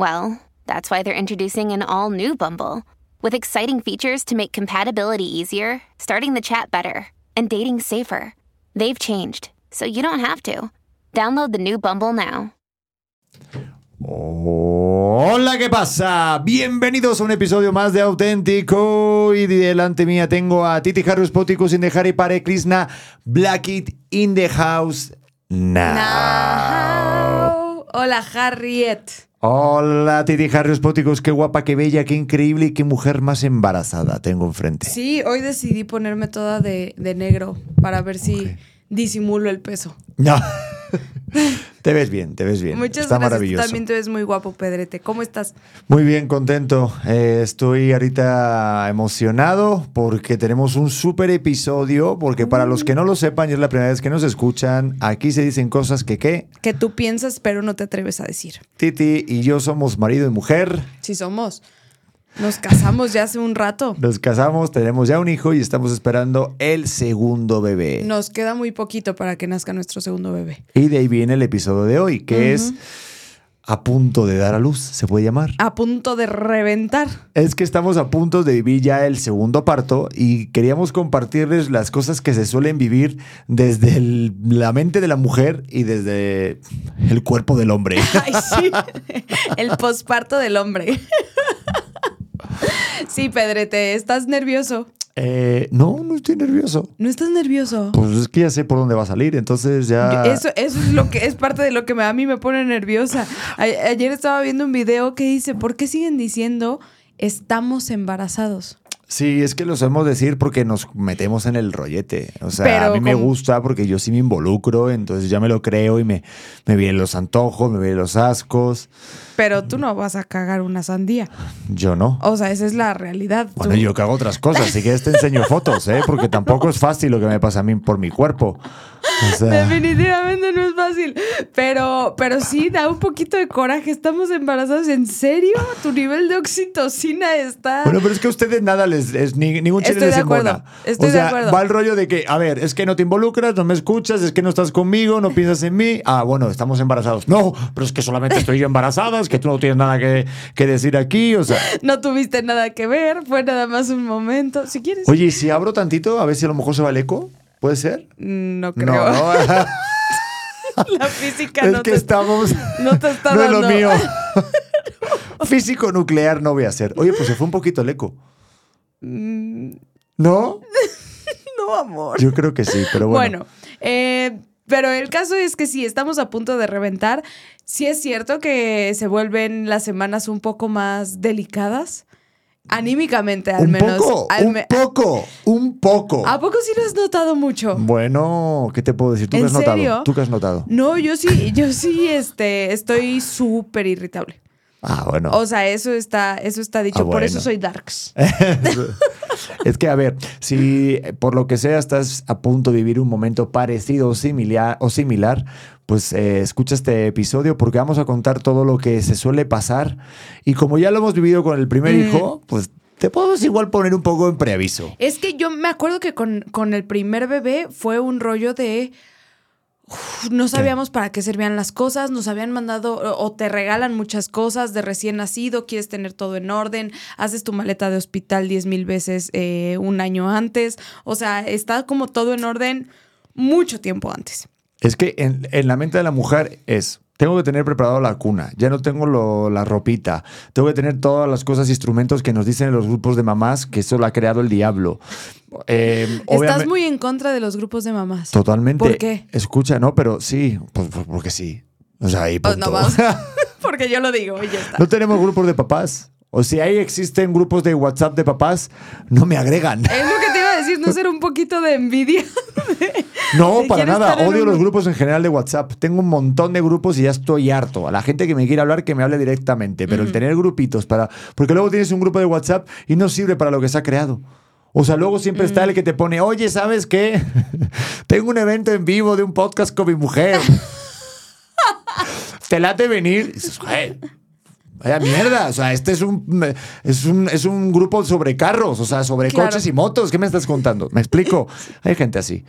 well, that's why they're introducing an all new Bumble with exciting features to make compatibility easier, starting the chat better, and dating safer. They've changed, so you don't have to. Download the new Bumble now. Hola, ¿qué pasa? Bienvenidos a un episodio más de Auténtico. Y delante mía tengo a Titi Harris Poticus in the Harry Pare Krishna Black It in the House now. Now. Hola, Harriet. Hola, Titi Harris Poticus. Qué guapa, qué bella, qué increíble y qué mujer más embarazada tengo enfrente. Sí, hoy decidí ponerme toda de, de negro para ver si disimulo el peso. No. te ves bien, te ves bien. Muchas Está gracias. Tú también te ves muy guapo, Pedrete. ¿Cómo estás? Muy bien, contento. Eh, estoy ahorita emocionado porque tenemos un súper episodio. Porque para los que no lo sepan y es la primera vez que nos escuchan, aquí se dicen cosas que, ¿qué? Que tú piensas, pero no te atreves a decir. Titi y yo somos marido y mujer. Si somos. Nos casamos ya hace un rato. Nos casamos, tenemos ya un hijo y estamos esperando el segundo bebé. Nos queda muy poquito para que nazca nuestro segundo bebé. Y de ahí viene el episodio de hoy, que es a punto de dar a luz, se puede llamar. A punto de reventar. Es que estamos a punto de vivir ya el segundo parto y queríamos compartirles las cosas que se suelen vivir desde el- la mente de la mujer y desde el cuerpo del hombre. Ay, sí. El posparto del hombre. Sí, Pedrete, ¿estás nervioso? Eh, no, no estoy nervioso. ¿No estás nervioso? Pues es que ya sé por dónde va a salir, entonces ya... Eso, eso es lo que es parte de lo que me- a mí me pone nerviosa. A- ayer estaba viendo un video que dice, ¿por qué siguen diciendo estamos embarazados? Sí, es que lo sabemos decir porque nos metemos en el rollete. O sea, Pero a mí me gusta porque yo sí me involucro, entonces ya me lo creo y me, me vienen los antojos, me vienen los ascos. Pero tú no vas a cagar una sandía. Yo no. O sea, esa es la realidad. Bueno, Tú- yo hago otras cosas, así que te enseño fotos, ¿eh? Porque tampoco es fácil lo que me pasa a mí por mi cuerpo. O sea, Definitivamente no es fácil. Pero, pero sí da un poquito de coraje. Estamos embarazados. ¿En serio? Tu nivel de oxitocina está. bueno, pero es que a ustedes nada les es ni, ningún chile Estoy les de acuerdo, embona. estoy o de sea, acuerdo. va el rollo de que, a ver, es que no te involucras, no me escuchas, es que no estás conmigo, no piensas en mí. Ah, bueno, estamos embarazados. No, pero es que solamente estoy yo embarazada, es que tú no tienes nada que, que decir aquí, o sea. No tuviste nada que ver. Fue nada más un momento. Si quieres. Oye, ¿y si abro tantito, a ver si a lo mejor se va el eco? ¿Puede ser? No creo. No, no. La física es no que te estamos. no te está no es lo mío. Físico nuclear no voy a hacer. Oye, pues se fue un poquito el eco. Mm, ¿No? No, amor. Yo creo que sí, pero bueno. Bueno, eh, pero el caso es que sí, estamos a punto de reventar. Sí es cierto que se vuelven las semanas un poco más delicadas. Anímicamente, al un menos. poco, Al un me- poco, un poco. ¿A poco sí lo has notado mucho? Bueno, ¿qué te puedo decir? ¿Tú qué ¿En has notado? serio? ¿Tú qué has notado? No, yo sí, yo sí, este, estoy súper irritable. Ah, bueno. O sea, eso está, eso está dicho. Ah, Por eso soy darks. es que, a ver, si eh, por lo que sea estás a punto de vivir un momento parecido o similar, o similar pues eh, escucha este episodio porque vamos a contar todo lo que se suele pasar. Y como ya lo hemos vivido con el primer Mm. hijo, pues te podemos igual poner un poco en preaviso. Es que yo me acuerdo que con, con el primer bebé fue un rollo de. Uf, no sabíamos para qué servían las cosas, nos habían mandado o o te regalan muchas cosas de recién nacido, quieres tener todo en orden, haces tu maleta de hospital 10 mil veces eh, un año antes, o sea, está como todo en orden mucho tiempo antes. Es que en, en la mente de la mujer es, tengo que tener preparado la cuna, ya no tengo lo- la ropita, tengo que tener todas las cosas, instrumentos que nos dicen en los grupos de mamás que eso lo ha creado el diablo. Eh, Estás muy en contra de los grupos de mamás. Totalmente. ¿Por qué? Escucha, no, pero sí, pues, pues porque sí. O sea, ahí Pues punto. no vamos. Porque yo lo digo y ya está. No tenemos grupos de papás. O si ahí existen grupos de WhatsApp de papás, no me agregan. Es lo que te no ser un poquito de envidia. No, de para nada. Odio los grupos en general de WhatsApp. Tengo un montón de grupos y ya estoy harto. A la gente que me quiere hablar, que me hable directamente. Pero el tener grupitos para. Porque luego tienes un grupo de WhatsApp y no sirve para lo que se ha creado. O sea, luego siempre está el que te pone, oye, ¿sabes qué? Tengo un evento en vivo de un podcast con mi mujer. ¿Te late venir? Y dices, "Joder, Vaya mierda, o sea, este es un, es un, es un grupo sobre carros, o sea, sobre Claro. coches y motos. ¿Qué me estás contando? ¿Me explico? Hay gente así.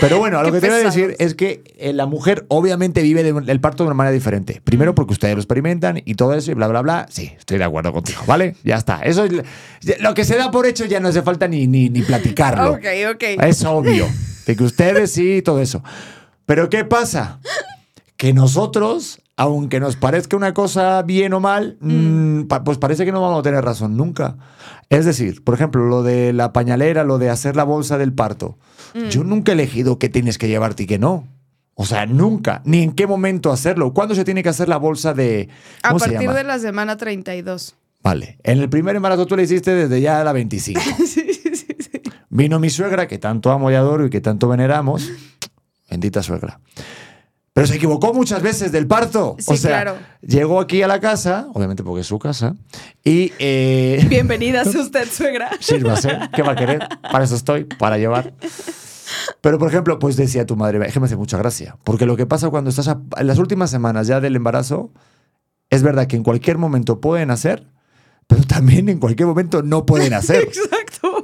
Pero bueno, a lo que te iba a decir es que eh, la mujer obviamente vive de- el parto de una manera diferente. Primero porque ustedes lo experimentan y todo eso y bla, bla, bla. Sí, estoy de acuerdo contigo, ¿vale? Ya está. Eso es, lo que se da por hecho ya no hace falta ni, ni, ni platicarlo. Ok, ok. Es obvio. De que ustedes sí, todo eso. Pero ¿qué pasa? Que nosotros, aunque nos parezca una cosa bien o mal, mm, pa- pues parece que no vamos a tener razón nunca. Es decir, por ejemplo, lo de la pañalera, lo de hacer la bolsa del parto. Yo nunca he elegido qué tienes que llevarte y qué no. O sea, nunca. Ni en qué momento hacerlo. ¿Cuándo se tiene que hacer la bolsa de... A ¿Cómo se partir llama? de la semana 32. Vale. En el primer embarazo tú le hiciste desde ya la 25. sí, sí, sí, sí. Vino mi suegra, que tanto amo y adoro y que tanto veneramos. Bendita suegra. Pero se equivocó muchas veces del parto. o Sí, sea, claro. llegó aquí a la casa, obviamente porque es su casa, y eh, Bienvenida sea usted, suegra. sírvase. ¿Qué va a querer? Para eso estoy, para llevar. Pero, por ejemplo, pues decía tu madre, es que me hace mucha gracia. Porque lo que pasa cuando estás a- en las últimas semanas ya del embarazo, es verdad que en cualquier momento pueden hacer, pero también en cualquier momento no pueden hacer. Exacto.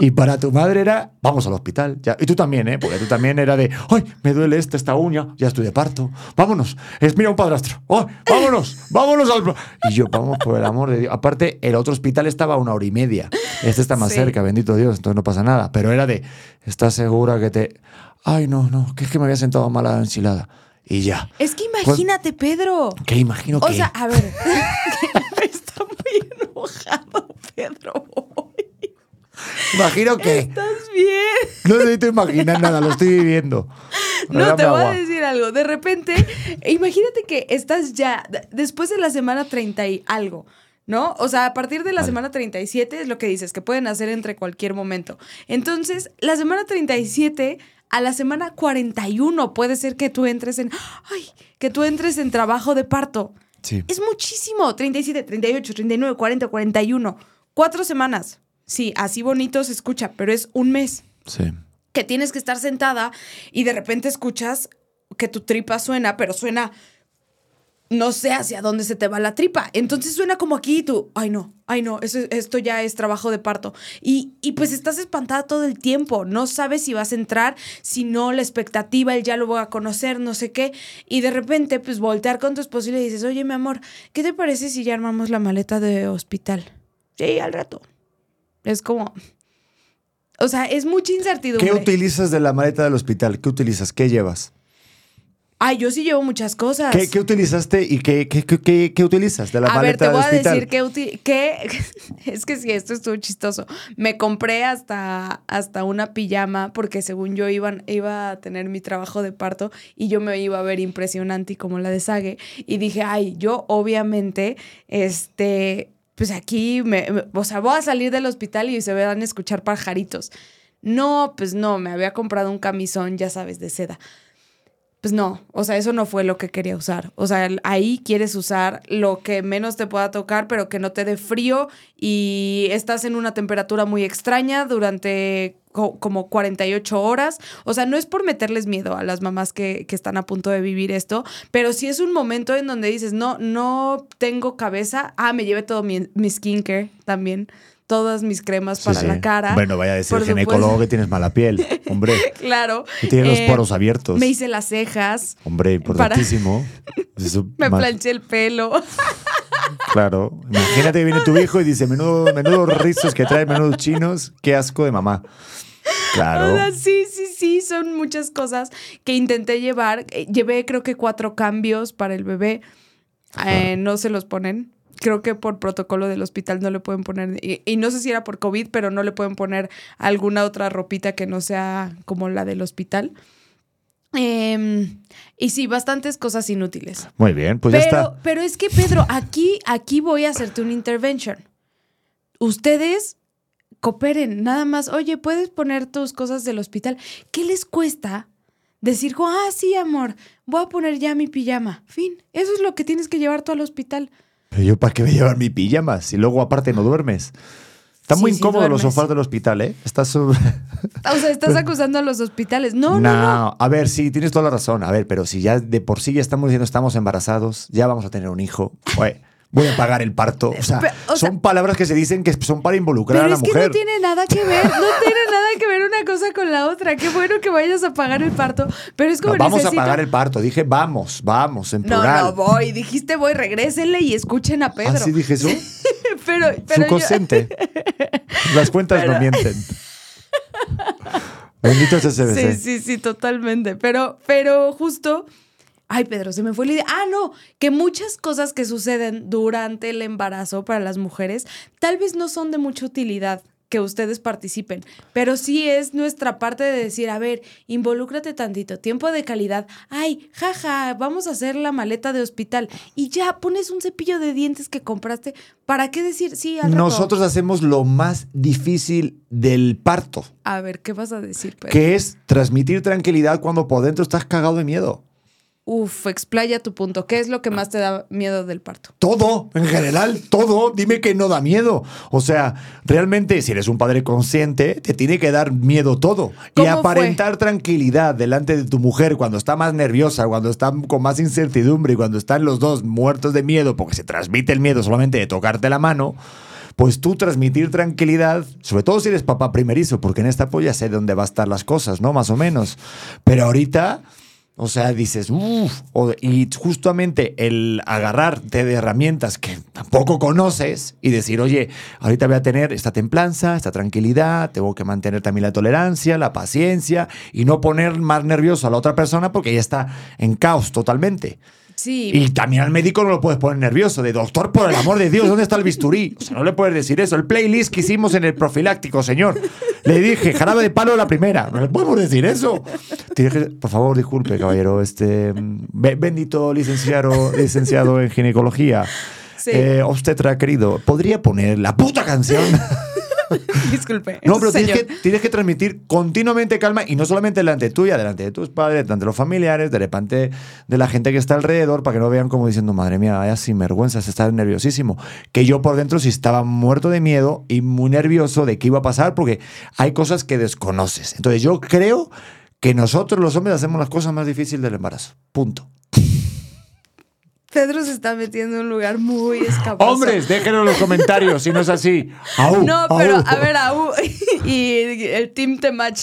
Y para tu madre era, vamos al hospital. Ya. Y tú también, ¿eh? Porque tú también era de, ay, me duele esta, esta uña, ya estoy de parto. Vámonos. Es, mira, un padrastro. ¡Ay, vámonos! ¡Vámonos al... Y yo, vamos, por el amor de Dios. Aparte, el otro hospital estaba a una hora y media. Este está más Sí. cerca, bendito Dios, entonces no pasa nada. Pero era de, ¿estás segura que te...? Ay, no, no, que es que me había sentado mal a la enchilada. Y ya. Es que imagínate, Pedro. ¿Qué imagino O que...? sea, a ver. Está muy enojado, Pedro. Imagino que... ¿Estás bien? No necesito imaginar nada, lo estoy viviendo. No, Dame te voy a decir algo. De repente, imagínate que estás ya, después de la semana 30 y algo, ¿no? O sea, a partir de la Vale. semana 37 es lo que dices, que pueden hacer entre cualquier momento. Entonces, la semana 37 a la semana 41 puede ser que tú entres en, ay, que tú entres en trabajo de parto. Sí. Es muchísimo. 37, 38, 39, 40, 41. Cuatro semanas. Sí, así bonito se escucha, pero es un mes Sí. que tienes que estar sentada y de repente escuchas que tu tripa suena, pero suena no sé hacia dónde se te va la tripa. Entonces suena como aquí y tú, ay no, ay no, eso, esto ya es trabajo de parto. Y, y pues estás espantada todo el tiempo, no sabes si vas a entrar, si no, la expectativa, el ya lo voy a conocer, no sé qué. Y de repente pues voltear con tu esposo y le dices, oye mi amor, ¿qué te parece si ya armamos la maleta de hospital? Sí, al rato. Es como... O sea, es mucha incertidumbre. ¿Qué utilizas de la maleta del hospital? ¿Qué utilizas? ¿Qué llevas? Ay, yo sí llevo muchas cosas. ¿Qué, qué utilizaste y qué, qué, qué- qué- utilizas de la a ver, maleta te voy del a hospital? decir que, es que sí, esto estuvo chistoso. Me compré hasta, hasta una pijama porque según yo iba, iba a tener mi trabajo de parto y yo me iba a ver impresionante y como la de Sage. Y dije, ay, yo obviamente, este, pues aquí, me, o sea, voy a salir del hospital y se van a escuchar pajaritos. No, pues no, me había comprado un camisón, ya sabes, de seda. Pues no, o sea, eso no fue lo que quería usar. O sea, ahí quieres usar lo que menos te pueda tocar, pero que no te dé frío y estás en una temperatura muy extraña durante co- como 48 horas. O sea, no es por meterles miedo a las mamás que, que están a punto de vivir esto, pero sí es un momento en donde dices, no, no tengo cabeza. Ah, me llevé todo mi, mi skincare también, todas mis cremas para sí. la cara. Bueno, vaya a decir Por ginecólogo supuesto. que tienes mala piel. Hombre, Claro. que tienes los Eh, poros abiertos. Me hice las cejas. Hombre, importantísimo. Eso, Me planché el pelo. Claro. Imagínate que viene tu hijo y dice, menudo, menudos rizos que trae, menudos chinos. Qué asco de mamá. Claro. O sea, sí, sí, sí, son muchas cosas que intenté llevar. Eh, Llevé creo que cuatro cambios para el bebé. Eh, no se los ponen. Creo que por protocolo del hospital no le pueden poner, y, y no sé si era por COVID, pero no le pueden poner alguna otra ropita que no sea como la del hospital. Em, y sí, bastantes cosas inútiles. Muy bien, pues ya pero, está. pero es que, Pedro, aquí, aquí voy a hacerte una intervention. Ustedes cooperen, nada más. Oye, ¿puedes poner tus cosas del hospital? ¿Qué les cuesta decir, ah, sí, amor, voy a poner ya mi pijama? Fin, eso es lo que tienes que llevar tú al hospital. Pero yo, ¿para qué voy a llevar mi pijama? Si luego aparte no duermes. Están Sí, muy sí incómodos los sofás del hospital, ¿eh? Estás O sea, estás acusando a los hospitales. No, no, no. No, a ver, sí, tienes toda la razón. A ver, pero si ya de por sí ya estamos diciendo estamos embarazados, ya vamos a tener un hijo. Oye, voy a pagar el parto. O sea, Pero, o sea- son palabras que se dicen que son para involucrar Pero a la es que mujer. no tiene nada que ver, no tiene nada que ver una cosa con la otra. Qué bueno que vayas a pagar el parto, pero es como No, vamos necesito- a pagar el parto. Dije, vamos, vamos, en No, plural. no voy. Dijiste voy, regrésenle y escuchen a Pedro. ¿Así dije eso? pero, pero yo- Subconsciente. Las cuentas no Pero- mienten. Bendito ese Sí, sí, sí, totalmente. Pero, pero justo. Ay, Pedro, se me fue la idea. Ah, no, que muchas cosas que suceden durante el embarazo para las mujeres tal vez no son de mucha utilidad que ustedes participen, pero sí es nuestra parte de decir, a ver, involúcrate tantito, tiempo de calidad, ay, jaja, vamos a hacer la maleta de hospital y ya pones un cepillo de dientes que compraste, ¿para qué decir sí al rato? Nosotros hacemos lo más difícil del parto, A ver, ¿qué vas a decir, Pedro? que es transmitir tranquilidad cuando por dentro estás cagado de miedo. Uf, explaya tu punto. ¿Qué es lo que más te da miedo del parto? Todo, en general, todo. Dime que no da miedo. O sea, realmente, si eres un padre consciente, te tiene que dar miedo todo. Y ¿Cómo aparentar tranquilidad delante de tu mujer cuando está más nerviosa, cuando está con más incertidumbre y cuando están los dos muertos de miedo, porque se transmite el miedo solamente de tocarte la mano. Pues tú transmitir tranquilidad, sobre todo si eres papá primerizo, porque en esta ya sé dónde va a estar las cosas, ¿no? Más o menos. Pero ahorita, o sea, dices, uff, y justamente el agarrarte de herramientas que tampoco conoces y decir, oye, ahorita voy a tener esta templanza, esta tranquilidad, tengo que mantener también la tolerancia, la paciencia y no poner más nervioso a la otra persona porque ya está en caos totalmente. Sí. Y también al médico no lo puedes poner nervioso, de doctor, por el amor de Dios, ¿dónde está el bisturí? O sea, no le puedes decir eso. El playlist que hicimos en el profiláctico, señor. Le dije, jarabe de palo la primera. No le podemos decir eso. Por favor, disculpe, caballero. Este, be- bendito licenciado, licenciado en ginecología. Sí. Eh, obstetra, querido, ¿podría poner la puta canción? Disculpe. No, pero tienes que, tienes que transmitir continuamente calma y no solamente delante tuya, delante de tus padres, delante de los familiares, delante de la gente que está alrededor, para que no vean como diciendo, madre mía, vaya sinvergüenza, se está nerviosísimo. Que yo por dentro sí estaba muerto de miedo y muy nervioso de qué iba a pasar, porque hay cosas que desconoces. Entonces yo creo que nosotros los hombres hacemos las cosas más difíciles del embarazo. Punto. Pedro se está metiendo en un lugar muy escaposo. Hombres, déjenlo en los comentarios si no es así. Au, No, pero au. a ver, Au y el Team Temach.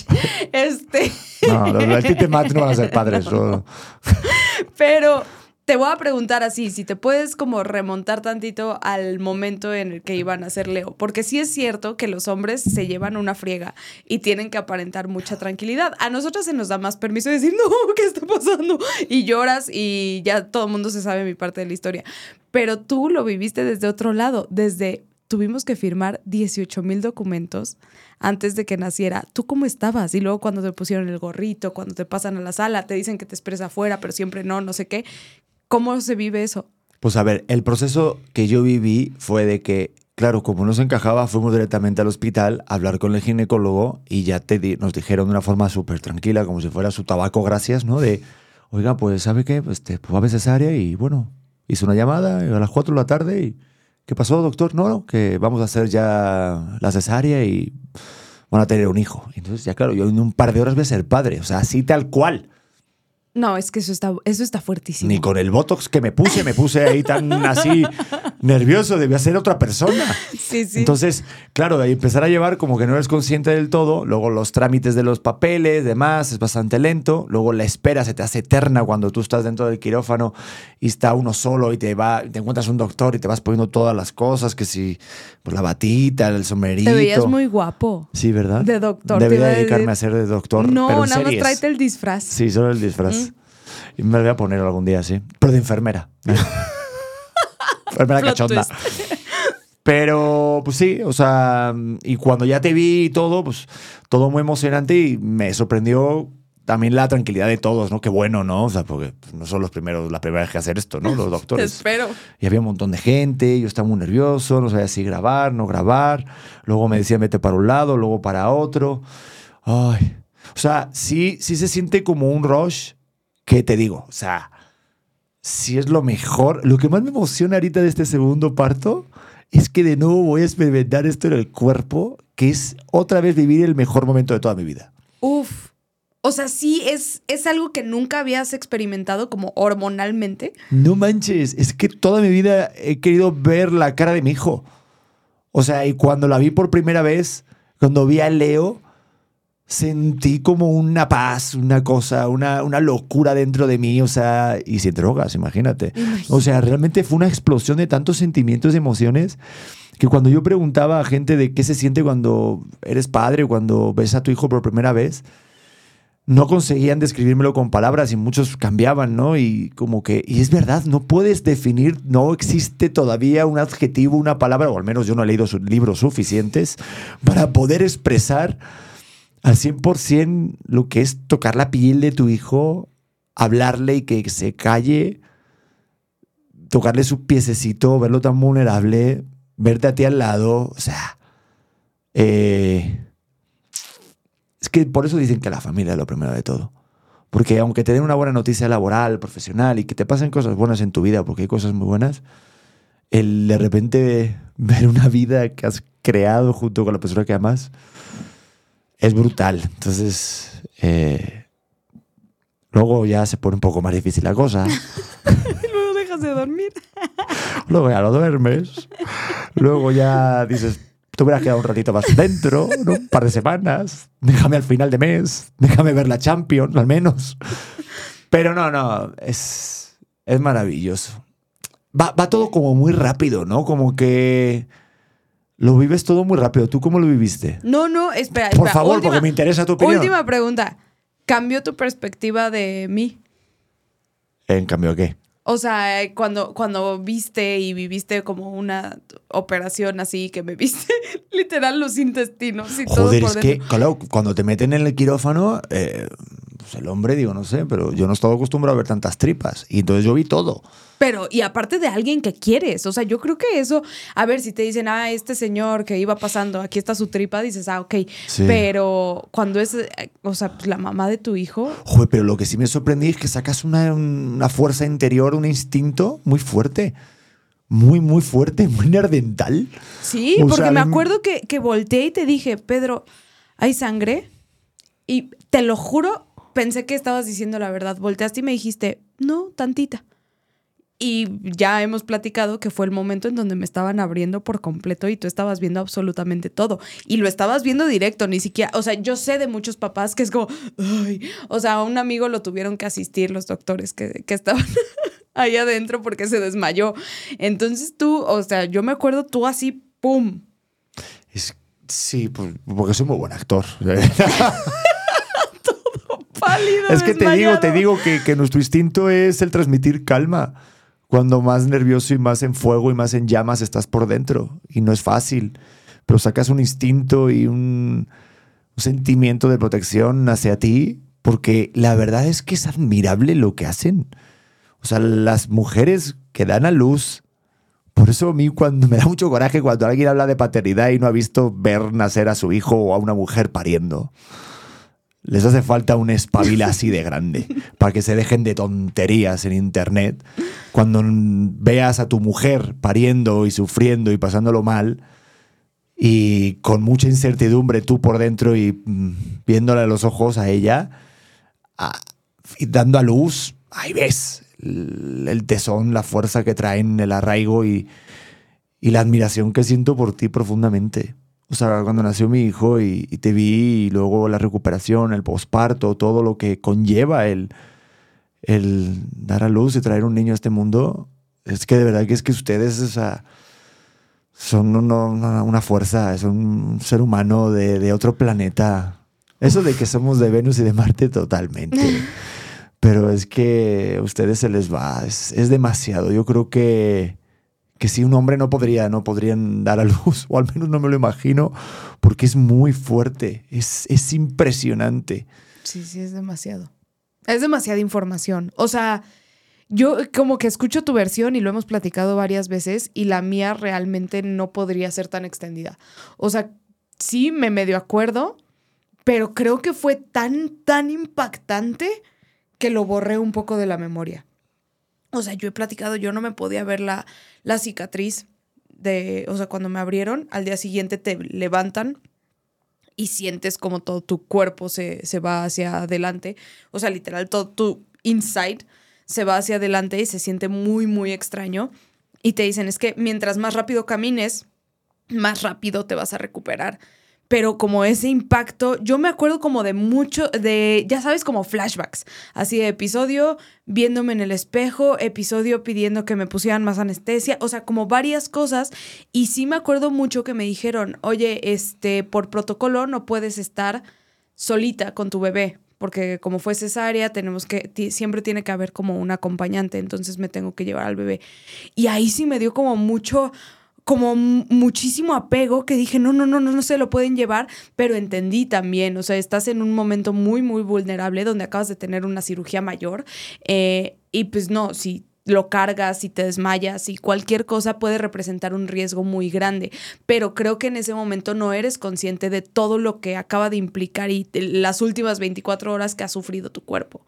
Este. No, del Tite Mat no van a ser padres. solo- Pero te voy a preguntar así, si te puedes como remontar tantito al momento en el que iban a ser Leo, porque sí es cierto que los hombres se llevan una friega y tienen que aparentar mucha tranquilidad. A nosotros se nos da más permiso de decir, no, ¿qué está pasando? Y lloras y ya todo el mundo se sabe mi parte de la historia. Pero tú lo viviste desde otro lado, desde tuvimos que firmar 18 mil documentos antes de que naciera. ¿Tú cómo estabas? Y luego cuando te pusieron el gorrito, cuando te pasan a la sala, te dicen que te esperes afuera, pero siempre no, no sé qué. ¿Cómo se vive eso? Pues a ver, el proceso que yo viví fue de que, claro, como no se encajaba, fuimos directamente al hospital a hablar con el ginecólogo y ya te di- nos dijeron de una forma súper tranquila, como si fuera su tabaco gracias, ¿no? De, oiga, pues ¿sabe qué? Pues, este, pues va a haber cesárea y bueno, hizo una llamada a las 4 de la tarde y ¿qué pasó, doctor? No, no, que vamos a hacer ya la cesárea y van a tener un hijo. Entonces ya claro, yo en un par de horas voy a ser padre, o sea, así tal cual. No, es que eso está, eso está fuertísimo. Ni con el botox que me puse, me puse ahí tan así nervioso, debía ser otra persona. Sí, sí. Entonces, claro, de ahí empezar a llevar como que no eres consciente del todo, luego los trámites de los papeles, demás, es bastante lento, luego la espera se te hace eterna cuando tú estás dentro del quirófano y está uno solo y te va, te encuentras un doctor y te vas poniendo todas las cosas, que si pues la batita, el somerito. te veías muy guapo. Sí, ¿verdad? de doctor, Debería dedicarme a ser de doctor. no, pero en nada más tráete el disfraz. Sí, solo el disfraz. Mm. Y me lo voy a poner algún día, sí. Pero de enfermera. enfermera cachonda. Pero, pues sí, o sea, y cuando ya te vi y todo, pues todo muy emocionante y me sorprendió también la tranquilidad de todos, ¿no? Qué bueno, ¿no? O sea, porque pues, no son los primeros, la primera vez que hacer esto, ¿no? Los doctores. Espero. Y había un montón de gente, yo estaba muy nervioso, no sabía si grabar, no grabar. Luego me decían vete para un lado, luego para otro. Ay. O sea, sí, sí se siente como un rush que te digo, o sea, sí es lo mejor. Lo que más me emociona ahorita de este segundo parto es que de nuevo voy a experimentar esto en el cuerpo, que es otra vez vivir el mejor momento de toda mi vida. Uf. O sea, sí es, es algo que nunca habías experimentado como hormonalmente. No manches, es que toda mi vida he querido ver la cara de mi hijo. O sea, y cuando la vi por primera vez, cuando vi a Leo, sentí como una paz, una cosa, una, una locura dentro de mí, o sea, y sin drogas, imagínate. O sea, realmente fue una explosión de tantos sentimientos y emociones que cuando yo preguntaba a gente de qué se siente cuando eres padre, cuando ves a tu hijo por primera vez, no conseguían describírmelo con palabras y muchos cambiaban, ¿no? Y como que, y es verdad, no puedes definir, no existe todavía un adjetivo, una palabra, o al menos yo no he leído libros suficientes para poder expresar al 100% lo que es tocar la piel de tu hijo, hablarle y que se calle, tocarle su piececito, verlo tan vulnerable, verte a ti al lado, o sea, eh, es que por eso dicen que la familia es lo primero de todo. Porque aunque te den una buena noticia laboral, profesional y que te pasen cosas buenas en tu vida, porque hay cosas muy buenas, el de repente ver una vida que has creado junto con la persona que amas es brutal. Entonces, eh, luego ya se pone un poco más difícil la cosa. Luego dejas de dormir. luego ya lo duermes. Luego ya dices, te hubieras quedado un ratito más dentro, ¿no? un par de semanas. Déjame al final de mes. Déjame ver la Champions, al menos. Pero no, no, es, es maravilloso. Va, va todo como muy rápido, ¿no? Como que lo vives todo muy rápido. ¿Tú cómo lo viviste? No, no, espera. Por favor, Última- porque me interesa tu opinión. Última pregunta. ¿Cambió tu perspectiva de mí? En cambio, ¿qué? O sea, cuando, cuando viste y viviste como una operación así, que me viste literal los intestinos y todo Joder, por es que, claro, cuando te meten en el quirófano, eh, pues el hombre, digo, no sé, pero yo no estaba acostumbrado a ver tantas tripas. Y entonces yo vi todo. Pero, y aparte de alguien que quieres, o sea, yo creo que eso, a ver, si te dicen, ah, este señor que iba pasando, aquí está su tripa, dices, ah, ok. Sí. Pero cuando es, o sea, pues, la mamá de tu hijo, Joder, pero lo que sí me sorprendí es que sacas una, una fuerza interior, un instinto muy fuerte. Muy, muy fuerte, muy nerdental. Sí, O porque sea, me acuerdo que, que volteé y te dije, Pedro, ¿hay sangre? Y te lo juro, pensé que estabas diciendo la verdad. Volteaste y me dijiste, no, tantita. Y ya hemos platicado que fue el momento en donde me estaban abriendo por completo y tú estabas viendo absolutamente todo. Y lo estabas viendo directo, ni siquiera, o sea, yo sé de muchos papás que es como, ay, o sea, a un amigo lo tuvieron que asistir los doctores que, que estaban ahí adentro porque se desmayó. Entonces tú, o sea, yo me acuerdo tú así, ¡pum! Es- sí, pues, porque soy muy buen actor. Pálido. es que te digo, te digo que, que nuestro instinto es el transmitir calma. Cuando más nervioso y más en fuego y más en llamas estás por dentro. Y no es fácil. Pero sacas un instinto y un, un sentimiento de protección hacia ti. Porque la verdad es que es admirable lo que hacen. O sea, las mujeres que dan a luz. Por eso a mí cuando me da mucho coraje cuando alguien habla de paternidad y no ha visto ver nacer a su hijo o a una mujer pariendo. Les hace falta un espabila así de grande para que se dejen de tonterías en internet. Cuando veas a tu mujer pariendo y sufriendo y pasándolo mal y con mucha incertidumbre tú por dentro y mm, viéndole a los ojos a ella y dando a luz, ahí ves el, tesón, la fuerza que traen, el arraigo y la admiración que siento por ti profundamente. O sea, cuando nació mi hijo y, y te vi y luego la recuperación, el posparto, todo lo que conlleva el, el dar a luz y traer un niño a este mundo, es que de verdad que es que ustedes, o sea, son uno- una, fuerza, son un ser humano de, de otro planeta. Eso de que somos de Venus y de Marte totalmente. Pero es que a ustedes se les va, es, es demasiado. Yo creo que, que si un hombre no podría, no podrían dar a luz, o al menos no me lo imagino, porque es muy fuerte, es, es impresionante. Sí, sí, es demasiado. Es demasiada información. O sea, yo como que escucho tu versión y lo hemos platicado varias veces y la mía realmente no podría ser tan extendida. O sea, sí me medio acuerdo, pero creo que fue tan, tan impactante que lo borré un poco de la memoria. O sea, yo he platicado, yo no me podía ver la, la cicatriz de, o sea, cuando me abrieron, al día siguiente te levantan y sientes como todo tu cuerpo se, se va hacia adelante. O sea, literal, todo tu inside se va hacia adelante y se siente muy, muy extraño. Y te dicen, es que mientras más rápido camines, más rápido te vas a recuperar pero como ese impacto, yo me acuerdo como de mucho, de, ya sabes, como flashbacks, así de episodio viéndome en el espejo, episodio pidiendo que me pusieran más anestesia, o sea, como varias cosas, y sí me acuerdo mucho que me dijeron, oye, este, por protocolo no puedes estar solita con tu bebé, porque como fue cesárea, tenemos que, siempre tiene que haber como un acompañante, entonces me tengo que llevar al bebé. Y ahí sí me dio como mucho como muchísimo apego que dije, no, no, no, no, no se lo pueden llevar, pero entendí también, o sea, estás en un momento muy, muy vulnerable donde acabas de tener una cirugía mayor eh, y pues no, si lo cargas, si te desmayas y cualquier cosa puede representar un riesgo muy grande, pero creo que en ese momento no eres consciente de todo lo que acaba de implicar y las últimas 24 horas que ha sufrido tu cuerpo.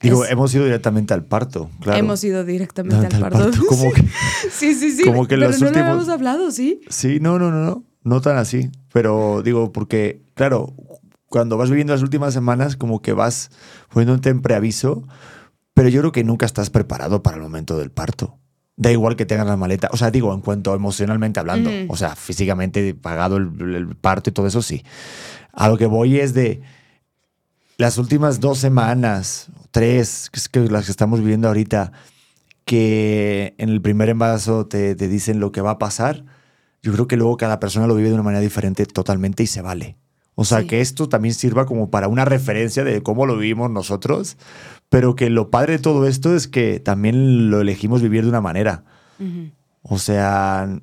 Digo, hemos ido directamente al parto, claro. Hemos ido directamente al, parto. sí, sí, sí. Como que Pero no lo hemos hablado, ¿sí? Sí, no, no, no, no. No tan así. Pero digo, porque, claro, cuando vas viviendo las últimas semanas, como que vas poniéndote en preaviso, pero yo creo que nunca estás preparado para el momento del parto. Da igual que tengas la maleta. O sea, digo, en cuanto emocionalmente hablando. O sea, físicamente pagado el, el parto y todo eso, sí. A lo que voy es de las últimas dos semanas tres, que las que estamos viviendo ahorita, que en el primer embarazo te, te dicen lo que va a pasar, yo creo que luego cada persona lo vive de una manera diferente totalmente y se vale. O sea, que esto también sirva como para una referencia de cómo lo vivimos nosotros, pero que lo padre de todo esto es que también lo elegimos vivir de una manera. O sea,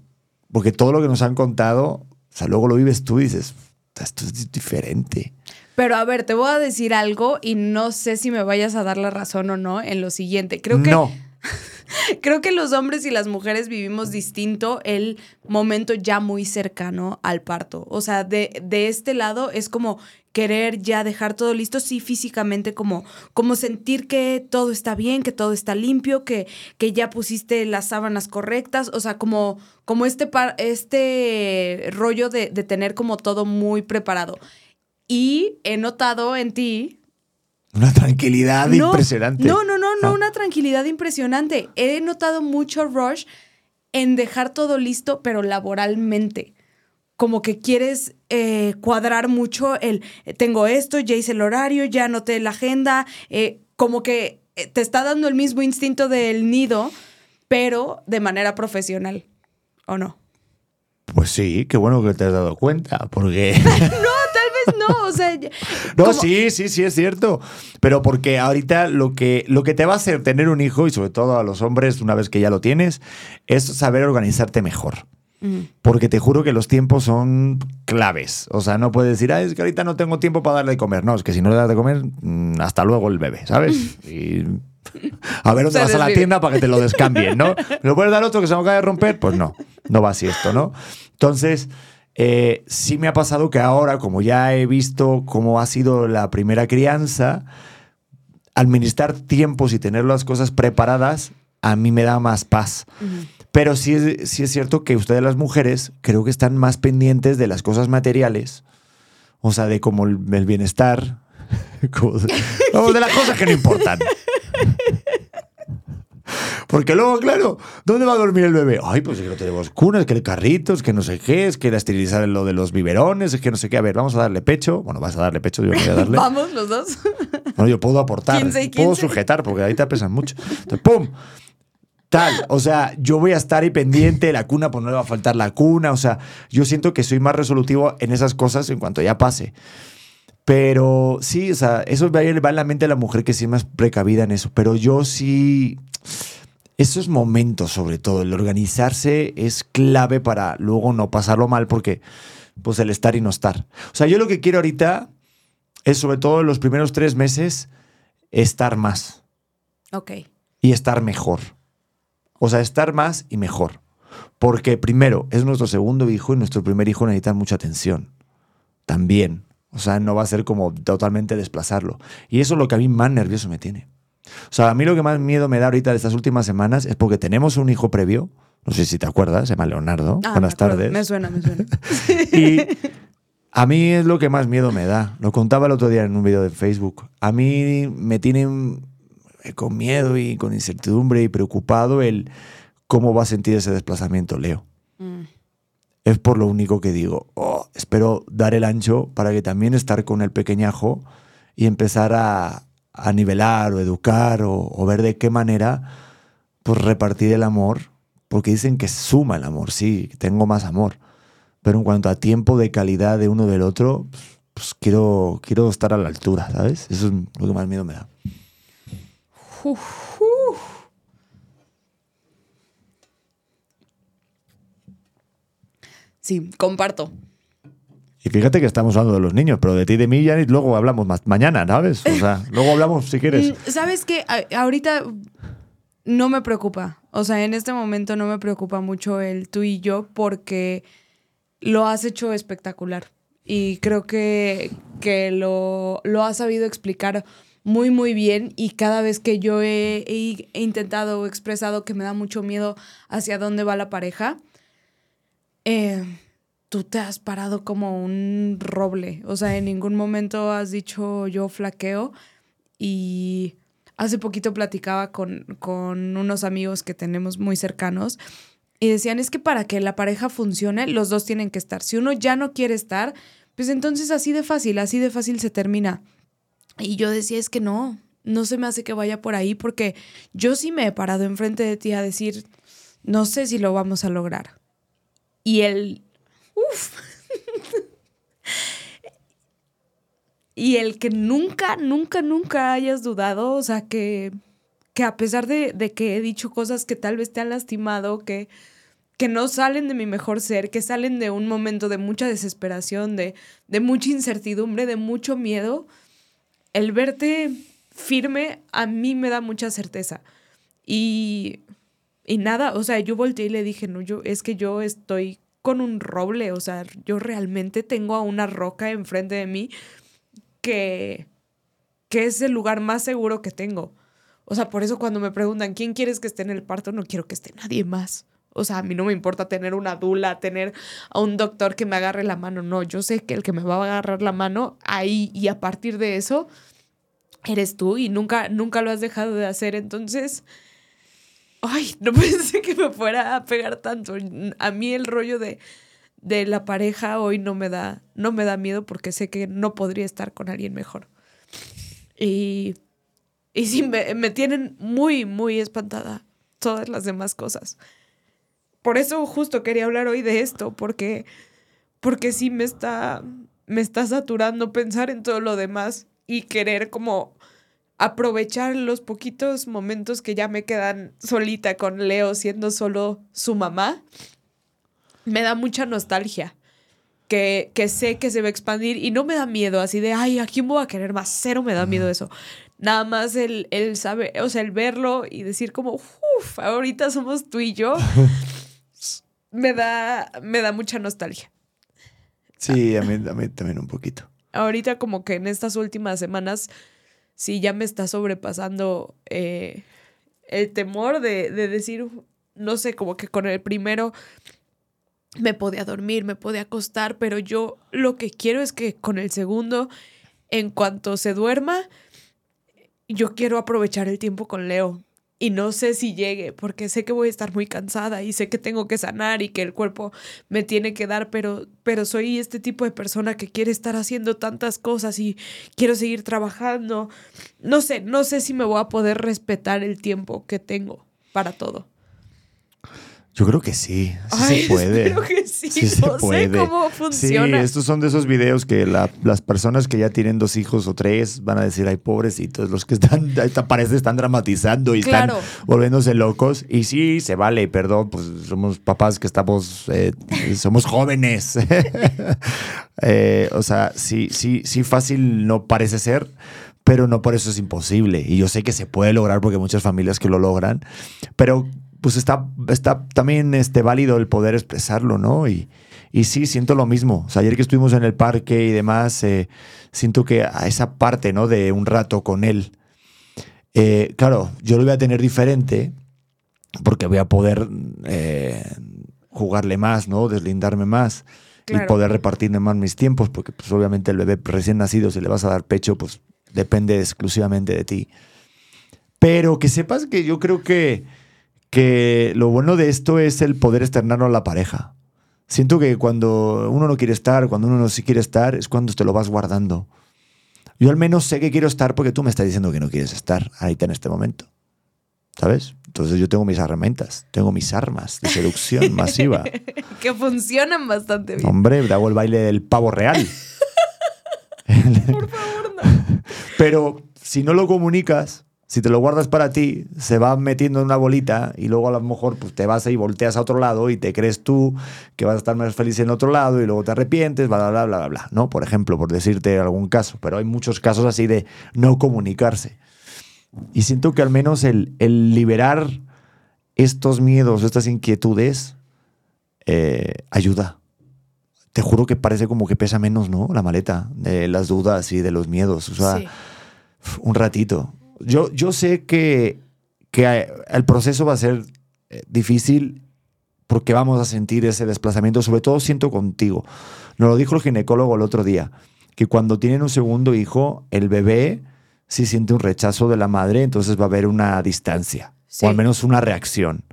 porque todo lo que nos han contado, o sea, luego lo vives tú y dices, esto es diferente. Pero a ver, te voy a decir algo y no sé si me vayas a dar la razón o no en lo siguiente. Creo que. No. creo que los hombres y las mujeres vivimos distinto el momento ya muy cercano al parto. O sea, de, de este lado es como querer ya dejar todo listo, sí, físicamente, como, como sentir que todo está bien, que todo está limpio, que, que ya pusiste las sábanas correctas, o sea, como, como este, par, este rollo de, de tener como todo muy preparado. Y he notado en ti... Una tranquilidad impresionante. No, no, no, no, ah. una tranquilidad impresionante. He notado mucho rush en dejar todo listo, pero laboralmente. Como que quieres eh, cuadrar mucho el, tengo esto, ya hice el horario, ya anoté la agenda, eh, como que eh, te está dando el mismo instinto del nido, pero de manera profesional, ¿o no? Pues sí, qué bueno que te has dado cuenta, porque... no, no, o sea. no, sí, sí, sí, es cierto. Pero porque ahorita lo que, lo que te va a hacer tener un hijo, y sobre todo a los hombres, una vez que ya lo tienes, es saber organizarte mejor. Porque te juro que los tiempos son claves. O sea, no puedes decir, ah, es que ahorita no tengo tiempo para darle de comer. No, es que si no le das de comer, mm, hasta luego el bebé, ¿sabes? Y a ver, ¿dónde vas a la tienda para que te lo descambien, ¿no? ¿Me lo puedes dar otro que se me acaba de romper? Pues no, no va así esto, ¿no? Entonces, eh, sí me ha pasado que ahora, como ya he visto cómo ha sido la primera crianza, administrar tiempos y tener las cosas preparadas, a mí me da más paz. Pero sí es, sí es cierto que ustedes las mujeres creo que están más pendientes de las cosas materiales, o sea, de como el, bienestar, de las cosas que no importan. Porque luego, claro, ¿dónde va a dormir el bebé? Ay, pues que no tenemos cunas, que el carrito, es que no sé qué, es que la esterilizar lo de los biberones, es que no sé qué. A ver, vamos a darle pecho. Bueno, vas a darle pecho, yo voy a darle. vamos, los dos. Bueno, yo puedo aportar, puedo sujetar, porque ahí te pesan mucho. Entonces, ¡pum! Tal, o sea, yo voy a estar ahí pendiente, la cuna, pues no le va a faltar la cuna, o sea, yo siento que soy más resolutivo en esas cosas en cuanto ya pase. Pero sí, o sea, eso va en la mente de la mujer que sí es más precavida en eso. Pero yo sí, esos momentos sobre todo, el organizarse es clave para luego no pasarlo mal porque pues el estar y no estar. O sea, yo lo que quiero ahorita es sobre todo en los primeros tres meses estar más Ok. y estar mejor. O sea, estar más y mejor. Porque primero, es nuestro segundo hijo y nuestro primer hijo necesita mucha atención. También. O sea, no va a ser como totalmente desplazarlo. Y eso es lo que a mí más nervioso me tiene. O sea, a mí lo que más miedo me da ahorita de estas últimas semanas es porque tenemos un hijo previo. No sé si te acuerdas, se llama Leonardo. Ah, Buenas tardes. Me suena, me suena. Y a mí es lo que más miedo me da. Lo contaba el otro día en un video de Facebook. A mí me tienen con miedo y con incertidumbre y preocupado el cómo va a sentir ese desplazamiento Leo. Mm. Es por lo único que digo. "Oh, espero dar el ancho para que también estar con el pequeñajo y empezar a, a nivelar o educar o, ver de qué manera pues repartir el amor. Porque dicen que suma el amor, sí, tengo más amor. Pero en cuanto a tiempo de calidad de uno del otro, pues quiero, quiero estar a la altura, ¿sabes? Eso es lo que más miedo me da. Uf, uf. Sí, comparto. Y fíjate que estamos hablando de los niños, pero de ti y de mí ya ni- luego hablamos más mañana, ¿sabes? O sea, luego hablamos si quieres. Mm, ¿Sabes qué? A- ahorita no me preocupa. O sea, en este momento no me preocupa mucho el tú y yo porque lo has hecho espectacular. Y creo que, que lo, lo has sabido explicar muy, muy bien. Y cada vez que yo he, he- he intentado o expresado que me da mucho miedo hacia dónde va la pareja, eh, tú te has parado como un roble. O sea, en ningún momento has dicho yo flaqueo. Y hace poquito platicaba con, con unos amigos que tenemos muy cercanos y decían, es que para que la pareja funcione, los dos tienen que estar. Si uno ya no quiere estar, pues entonces así de fácil, así de fácil se termina. Y yo decía, es que no, no se me hace que vaya por ahí porque yo sí me he parado enfrente de ti a decir, no sé si lo vamos a lograr. Y él, uff. Y el que nunca, nunca, nunca hayas dudado, o sea, que, que a pesar de, de que he dicho cosas que tal vez te han lastimado, que, que no salen de mi mejor ser, que salen de un momento de mucha desesperación, de, de mucha incertidumbre, de mucho miedo, el verte firme a mí me da mucha certeza. Y, y nada, o sea, yo volteé y le dije, no, yo, es que yo estoy con un roble, o sea, yo realmente tengo a una roca enfrente de mí que, que es el lugar más seguro que tengo. O sea, por eso cuando me preguntan, ¿quién quieres que esté en el parto? No quiero que esté nadie más. O sea, a mí no me importa tener una dula, tener a un doctor que me agarre la mano. No, yo sé que el que me va a agarrar la mano ahí y a partir de eso eres tú y nunca, nunca lo has dejado de hacer. Entonces, ay, no pensé que me fuera a pegar tanto. A mí el rollo de, de la pareja hoy no me da, no me da miedo porque sé que no podría estar con alguien mejor. Y, y sí, me, me tienen muy, muy espantada todas las demás cosas. Por eso justo quería hablar hoy de esto, porque, porque sí me está, me está saturando pensar en todo lo demás y querer como aprovechar los poquitos momentos que ya me quedan solita con Leo siendo solo su mamá. Me da mucha nostalgia. Que, que sé que se va a expandir y no me da miedo así de, ay, ¿a quién voy a querer más? Cero me da miedo eso. Nada más el, el saber, o sea, el verlo y decir como, uff, ahorita somos tú y yo, me da, me da mucha nostalgia. Sí, a mí, a mí también un poquito. ahorita como que en estas últimas semanas sí ya me está sobrepasando eh, el temor de, de decir, no sé, como que con el primero me podía dormir, me podía acostar, pero yo lo que quiero es que con el segundo, en cuanto se duerma, yo quiero aprovechar el tiempo con Leo. Y no sé si llegue, porque sé que voy a estar muy cansada y sé que tengo que sanar y que el cuerpo me tiene que dar, pero, pero soy este tipo de persona que quiere estar haciendo tantas cosas y quiero seguir trabajando. No sé, no sé si me voy a poder respetar el tiempo que tengo para todo. Yo creo que sí, sí Ay, se puede. espero que sí, se no sé cómo funciona. Sí, estos son de esos videos que la- las personas que ya tienen dos hijos o tres van a decir, ay, pobrecitos, los que están, parece están dramatizando y Claro. están volviéndose locos. Y sí, se vale, perdón, pues somos papás que estamos, eh, somos jóvenes. Eh, o sea, sí, sí, sí fácil no parece ser, pero no por eso es imposible. Y yo sé que se puede lograr porque hay muchas familias que lo logran, pero pues está, está también este, válido el poder expresarlo, ¿no? Y, y sí, siento lo mismo. O sea, ayer que estuvimos en el parque y demás, eh, siento que a esa parte, ¿no? De un rato con él. eh, claro, yo lo voy a tener diferente porque voy a poder eh, jugarle más, ¿no? Deslindarme más Claro. y poder repartirme más mis tiempos, porque pues obviamente el bebé recién nacido, si le vas a dar pecho, pues depende exclusivamente de ti. Pero que sepas que yo creo que, que lo bueno de esto es el poder externarlo a la pareja. Siento que cuando uno no quiere estar, cuando uno no sí quiere estar, es cuando te lo vas guardando. Yo al menos sé que quiero estar porque tú me estás diciendo que no quieres estar ahorita en este momento. ¿Sabes? Entonces yo tengo mis herramientas, tengo mis armas de seducción masiva. que funcionan bastante bien. Hombre, hago el baile del pavo real. Por favor, no. Pero si no lo comunicas, si te lo guardas para ti, se va metiendo en una bolita y luego a lo mejor pues, te vas y volteas a otro lado y te crees tú que vas a estar más feliz en otro lado y luego te arrepientes, bla, bla, bla, bla, bla, ¿no? Por ejemplo, por decirte algún caso. Pero hay muchos casos así de no comunicarse. Y siento que al menos el, el liberar estos miedos, estas inquietudes, eh, ayuda. Te juro que parece como que pesa menos, ¿no? La maleta de las dudas y de los miedos. O sea, Sí. un ratito. Yo, yo sé que, que el proceso va a ser eh, difícil porque vamos a sentir ese desplazamiento, sobre todo siento contigo. Nos lo dijo el ginecólogo el otro día, que cuando tienen un segundo hijo, el bebé sí siente un rechazo de la madre, entonces va a haber una distancia, Sí. o al menos una reacción.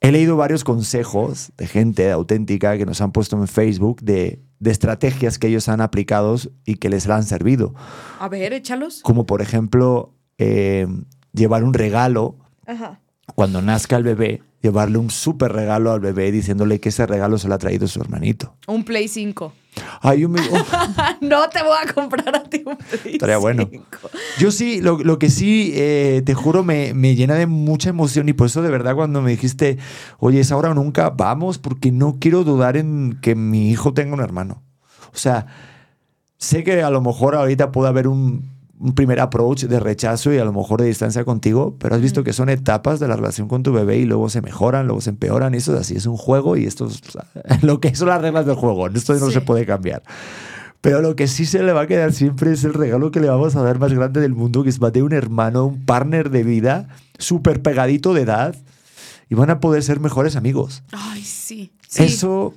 He leído varios consejos de gente auténtica que nos han puesto en Facebook de, de estrategias que ellos han aplicado y que les han servido A ver, échalos. como por ejemplo eh, llevar un regalo Ajá. cuando nazca el bebé, llevarle un súper regalo al bebé diciéndole que ese regalo se lo ha traído su hermanito. Un Play 5. Ay, yo, me- oh, no te voy a comprar a ti un Play Estaría bueno. 5. yo sí, lo, lo que sí, eh, te juro, me, me llena de mucha emoción y por eso de verdad cuando me dijiste, oye, es ahora o nunca, vamos, porque no quiero dudar en que mi hijo tenga un hermano. O sea, sé que a lo mejor ahorita puede haber un, un primer approach de rechazo y a lo mejor de distancia contigo, pero has visto que son etapas de la relación con tu bebé y luego se mejoran, luego se empeoran. Y eso es así, es un juego y esto es lo que son las reglas del juego. Esto no Sí. se puede cambiar. Pero lo que sí se le va a quedar siempre es el regalo que le vamos a dar más grande del mundo, que es va tener un hermano, un partner de vida, súper pegadito de edad, y van a poder ser mejores amigos. Ay, sí. sí. Eso,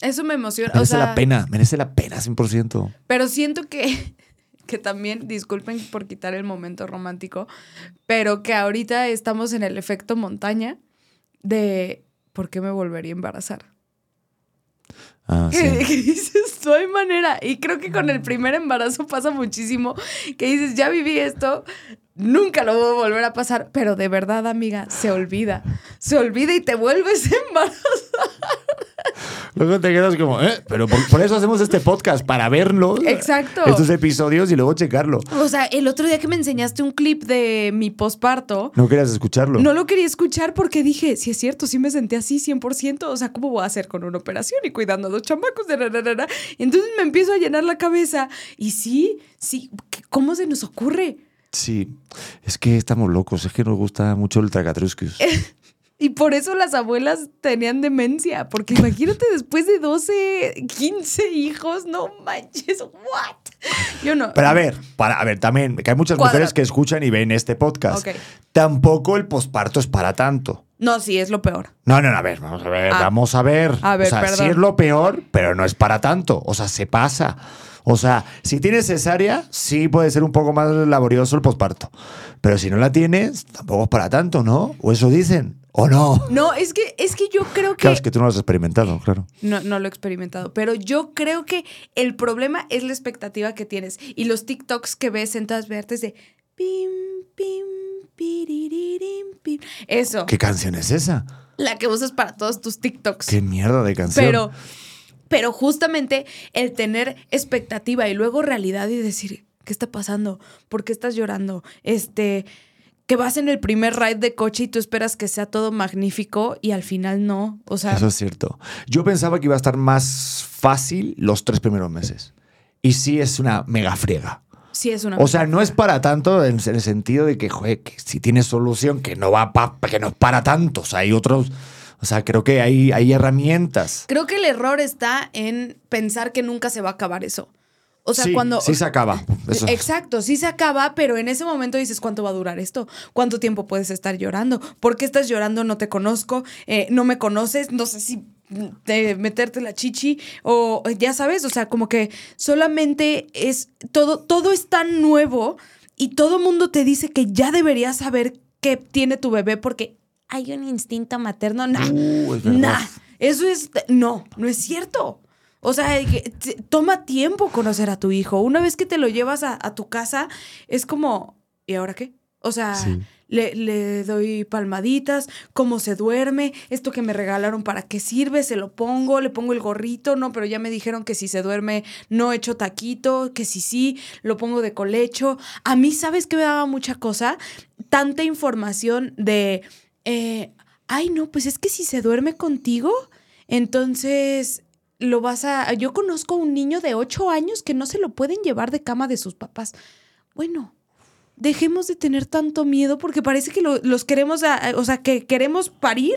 Eso ¡buah! me emociona. merece o sea, la pena, merece la pena 100%. Pero siento que, que también, disculpen por quitar el momento romántico, pero que ahorita estamos en el efecto montaña de ¿por qué me volvería a embarazar? Ah, Que, sí. que dices, no hay manera. Y creo que con el primer embarazo pasa muchísimo, que dices, ya viví esto, nunca lo voy a volver a pasar, pero de verdad, amiga, se olvida. Se olvida y te vuelves a embarazar. Luego te quedas como, ¿eh? Pero por, por eso hacemos este podcast, para verlo. Exacto. Estos episodios y luego checarlo. O sea, el otro día que me enseñaste un clip de mi posparto, No querías escucharlo. No lo quería escuchar porque dije, si es cierto, sí me senté así 100%, o sea, ¿cómo voy a hacer con una operación y cuidando a dos chamacos? Entonces me empiezo a llenar la cabeza y sí, sí, ¿qué- ¿cómo se nos ocurre? Sí, es que estamos locos, es que nos gusta mucho el Tragatruscus. Y por eso las abuelas tenían demencia, porque imagínate después de 12, 15 hijos, no manches, what? Yo no. Pero a ver, para, a ver, también, que hay muchas Cuadra- mujeres que escuchan y ven este podcast. Ok. Tampoco el posparto es para tanto. No, sí, es lo peor. No, no, no, a ver, vamos a ver, Ah. vamos a ver. A ver, o sea, sí perdón. es lo peor, pero no es para tanto. O sea, se pasa. O sea, si tienes cesárea, sí puede ser un poco más laborioso el posparto. Pero si no la tienes, tampoco es para tanto, ¿no? O eso dicen. ¿O no? No, es que, es que yo creo que... Claro, es que tú no lo has experimentado, claro. No, no lo he experimentado, pero yo creo que el problema es la expectativa que tienes y los TikToks que ves en todas partes de pim, pim, piriririm, pim. Eso. ¿Qué canción es esa? la que usas para todos tus TikToks. Qué mierda de canción. Pero, pero justamente el tener expectativa y luego realidad y decir, ¿qué está pasando? ¿Por qué estás llorando? Este, que vas en el primer ride de coche y tú esperas que sea todo magnífico y al final no. O sea, Eso es cierto. Yo pensaba que iba a estar más fácil los tres primeros meses. Y sí es una mega friega. sí es una. O sea, no es para tanto en el sentido de que, joder, que si tienes solución, que no va pa- que no es para tantos. Hay otros. O sea, creo que hay, hay herramientas. Creo que el error está en pensar que nunca se va a acabar eso. O sea, sí, cuando. sí se acaba. Eso- Exacto, sí se acaba, pero en ese momento dices, ¿cuánto va a durar esto? ¿Cuánto tiempo puedes estar llorando? ¿Por qué estás llorando? No te conozco, eh, no me conoces, no sé si de meterte la chichi o ya sabes, o sea, como que solamente es todo, todo es tan nuevo y todo mundo te dice que ya deberías saber qué tiene tu bebé porque hay un instinto materno. Nah, Uh, es verdad. nah, eso es, no, no es cierto. O sea, toma tiempo conocer a tu hijo. Una vez que te lo llevas a, a tu casa, es como, ¿y ahora qué? O sea, Sí. le, le doy palmaditas, cómo se duerme, esto que me regalaron, ¿para qué sirve? Se lo pongo, le pongo el gorrito, no, pero ya me dijeron que si se duerme no echo taquito, que si sí, lo pongo de colecho. A mí, ¿sabes qué me daba mucha cosa? Tanta información de, eh, ay, no, pues es que si se duerme contigo, entonces lo vas a... Yo conozco a un niño de 8 años que no se lo pueden llevar de cama de sus papás. Bueno, dejemos de tener tanto miedo porque parece que lo- los queremos, a- o sea, que queremos parir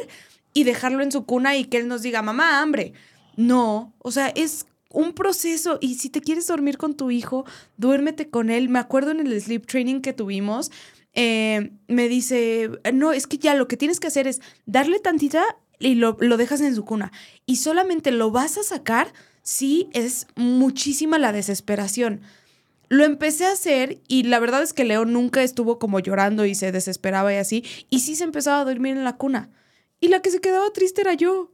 y dejarlo en su cuna y que él nos diga, mamá, hambre. No, o sea, es un proceso y si te quieres dormir con tu hijo, duérmete con él. Me acuerdo en el sleep training que tuvimos, eh, me dice, no, es que ya lo que tienes que hacer es darle tantita y lo, lo dejas en su cuna. Y solamente lo vas a sacar si es muchísima la desesperación. Lo empecé a hacer y la verdad es que Leo nunca estuvo como llorando y se desesperaba y así. Y sí se empezaba a dormir en la cuna. Y la que se quedaba triste era yo.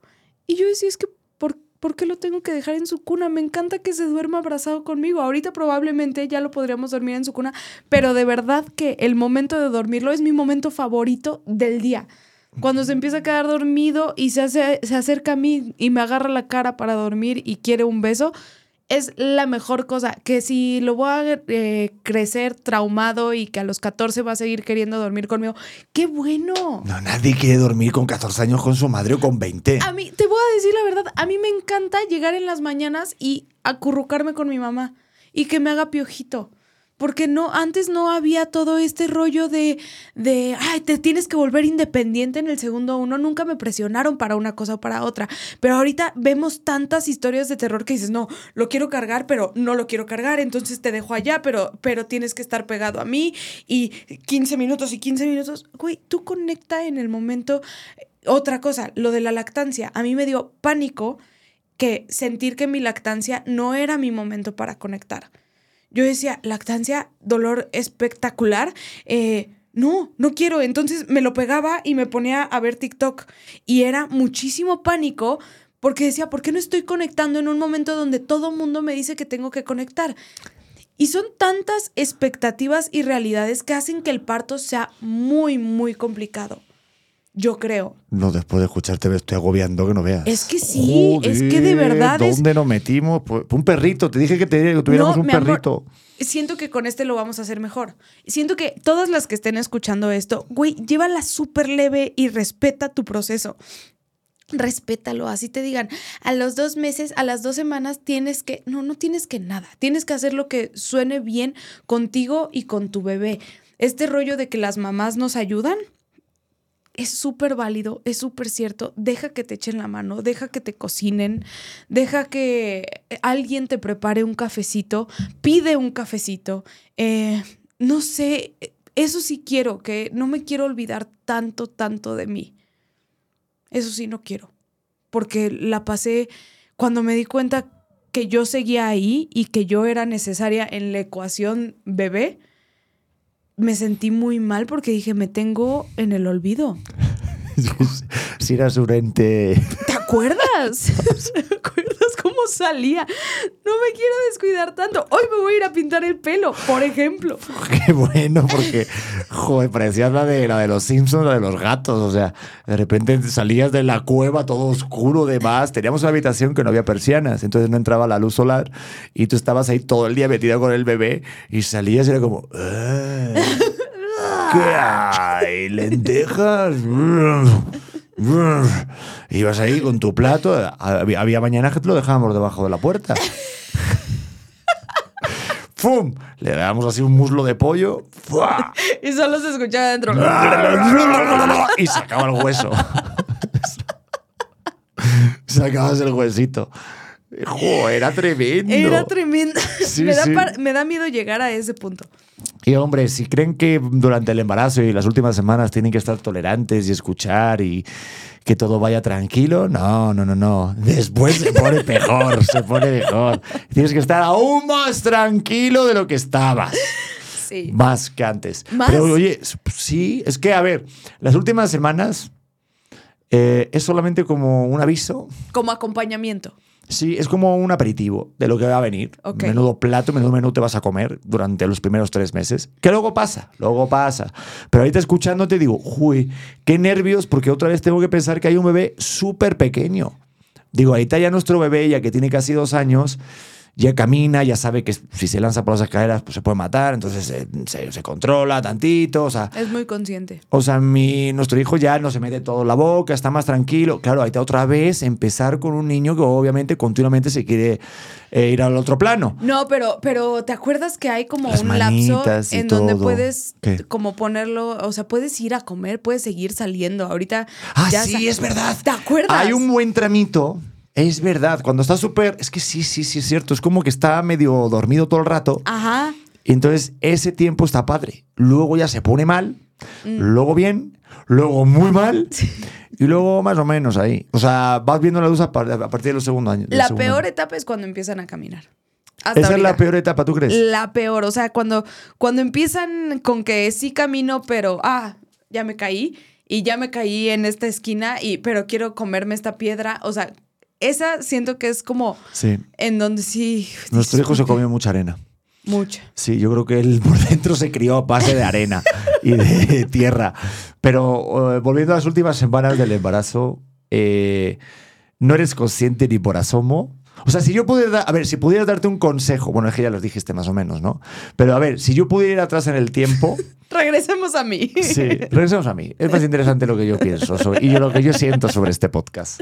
Y yo decía, es que, ¿por, ¿por qué lo tengo que dejar en su cuna? Me encanta que se duerma abrazado conmigo. Ahorita probablemente ya lo podríamos dormir en su cuna, pero de verdad que el momento de dormirlo es mi momento favorito del día. Cuando se empieza a quedar dormido y se, hace, se acerca a mí y me agarra la cara para dormir y quiere un beso, es la mejor cosa. Que si lo voy a eh, crecer traumado y que a los 14 va a seguir queriendo dormir conmigo, ¡qué bueno! No, nadie quiere dormir con 14 años con su madre o con 20. A mí, te voy a decir la verdad, a mí me encanta llegar en las mañanas y acurrucarme con mi mamá y que me haga piojito. Porque no, antes no había todo este rollo de, de, ay, te tienes que volver independiente en el segundo uno. Nunca me presionaron para una cosa o para otra. Pero ahorita vemos tantas historias de terror que dices, no, lo quiero cargar, pero no lo quiero cargar. Entonces te dejo allá, pero, pero tienes que estar pegado a mí. Y 15 minutos y 15 minutos. Güey, tú conecta en el momento. Otra cosa, lo de la lactancia. A mí me dio pánico que sentir que mi lactancia no era mi momento para conectar. Yo decía, lactancia, dolor espectacular. eh, no, no quiero. Entonces me lo pegaba y me ponía a ver TikTok. Y era muchísimo pánico porque decía, ¿por qué no estoy conectando en un momento donde todo mundo me dice que tengo que conectar? Y son tantas expectativas y realidades que hacen que el parto sea muy, muy complicado. Yo creo. No, después de escucharte me estoy agobiando que no veas. Es que sí, es que de verdad es- ¿Dónde nos metimos? Pues, un perrito, te dije que, te, que tuviéramos No, un amor, perrito. Siento que con este lo vamos a hacer mejor. Siento que todas las que estén escuchando esto, güey, llévala súper leve y respeta tu proceso. Respétalo, así te digan, a los dos meses, a las dos semanas tienes que, no, no tienes que nada, tienes que hacer lo que suene bien contigo y con tu bebé. Este rollo de que las mamás nos ayudan, es súper válido, es súper cierto. Deja que te echen la mano, deja que te cocinen, deja que alguien te prepare un cafecito, pide un cafecito. Eh, no sé, eso sí quiero, que no me quiero olvidar tanto, tanto de mí. Eso sí no quiero, porque la pasé cuando me di cuenta que yo seguía ahí y que yo era necesaria en la ecuación bebé. Me sentí muy mal porque dije, me tengo en el olvido. si eras urente. ¿Te acuerdas? ¿Te acuerdas salía. No me quiero descuidar tanto. Hoy me voy a ir a pintar el pelo, por ejemplo. Qué bueno, porque, joder, parecía la de, la de los Simpsons, la de los gatos. O sea, de repente salías de la cueva todo oscuro, demás. Teníamos una habitación que no había persianas, entonces no entraba la luz solar y tú estabas ahí todo el día metido con el bebé y salías y era como. "Ah, ¿Qué hay? ¿Lentejas? Ibas ahí con tu plato. Había, había mañana que te lo dejábamos debajo de la puerta. ¡Fum! Le dábamos así un muslo de pollo. ¡fua! Y solo se escuchaba adentro. Y sacaba el hueso. Sacabas el huesito. Jo, era tremendo. Era tremendo. Sí, me, da sí. me da miedo llegar a ese punto. Y hombre, si creen que durante el embarazo y las últimas semanas tienen que estar tolerantes y escuchar y que todo vaya tranquilo, no, no, no, no. Después se pone peor, se pone mejor. Tienes que estar aún más tranquilo de lo que estabas. Sí. Más que antes. ¿Más? Pero oye, sí, es que, a ver, las últimas semanas eh, es solamente como un aviso. Como acompañamiento. Sí, es como un aperitivo de lo que va a venir. Ok. Menudo plato, menudo menú te vas a comer durante los primeros tres meses. Que luego pasa, luego pasa. Pero ahorita escuchando te digo, uy, qué nervios, porque otra vez tengo que pensar que hay un bebé súper pequeño. Digo, ahorita ya nuestro bebé, ya que tiene casi dos años, ya camina, ya sabe que si se lanza por las escaleras, pues se puede matar, entonces eh, se, se controla tantito, o sea, Es muy consciente. o sea, mi, nuestro hijo ya no se mete todo en la boca, está más tranquilo. Claro, ahí está otra vez empezar con un niño que obviamente continuamente se quiere eh, ir al otro plano. No, pero, pero ¿te acuerdas que hay como Las un lapso en donde todo. puedes ¿Qué? como ponerlo, o sea, puedes ir a comer, puedes seguir saliendo. Ahorita Ah, ya sí, es verdad. ¿Te acuerdas? Hay un buen tramito. Es verdad, cuando está súper... Es que sí, sí, sí, es cierto. Es como que está medio dormido todo el rato. Ajá. Y entonces ese tiempo está padre. Luego ya se pone mal, Mm. luego bien, luego muy mal y luego más o menos ahí. O sea, vas viendo la luz a, par- a partir de los segundos años. La segundo peor año. etapa es cuando empiezan a caminar. Hasta Esa es la peor etapa, ¿tú crees? La peor, o sea, cuando, cuando empiezan con que sí camino, pero ah, ya me caí y ya me caí en esta esquina y pero quiero comerme esta piedra, o sea, esa siento que es como Sí. en donde sí Nuestro hijo se comió mucha arena. mucho. Sí, yo creo que él por dentro se crió a base de arena y de tierra. Pero eh, volviendo a las últimas semanas del embarazo, eh, no eres consciente ni por asomo. O sea, si yo pudiera, a ver, si pudiera darte un consejo, bueno, es que ya los dijiste más o menos, ¿no? Pero a ver, si yo pudiera ir atrás en el tiempo, Regresemos a mí. sí, regresemos a mí. Es más interesante lo que yo pienso sobre- y lo que yo siento sobre este podcast.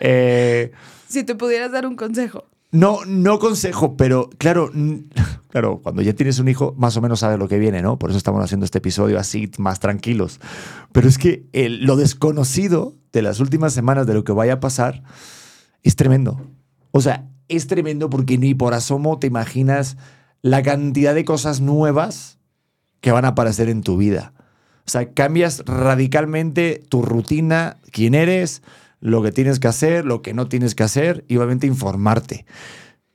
Eh, Si te pudieras dar un consejo. no, no consejo, pero claro, claro, cuando ya tienes un hijo, más o menos sabes lo que viene, ¿no? Por eso estamos haciendo este episodio así, más tranquilos. Pero es que el- lo desconocido de las últimas semanas de lo que vaya a pasar es tremendo. O sea, es tremendo porque ni por asomo te imaginas la cantidad de cosas nuevas que van a aparecer en tu vida. O sea, cambias radicalmente tu rutina, quién eres, lo que tienes que hacer, lo que no tienes que hacer y obviamente informarte.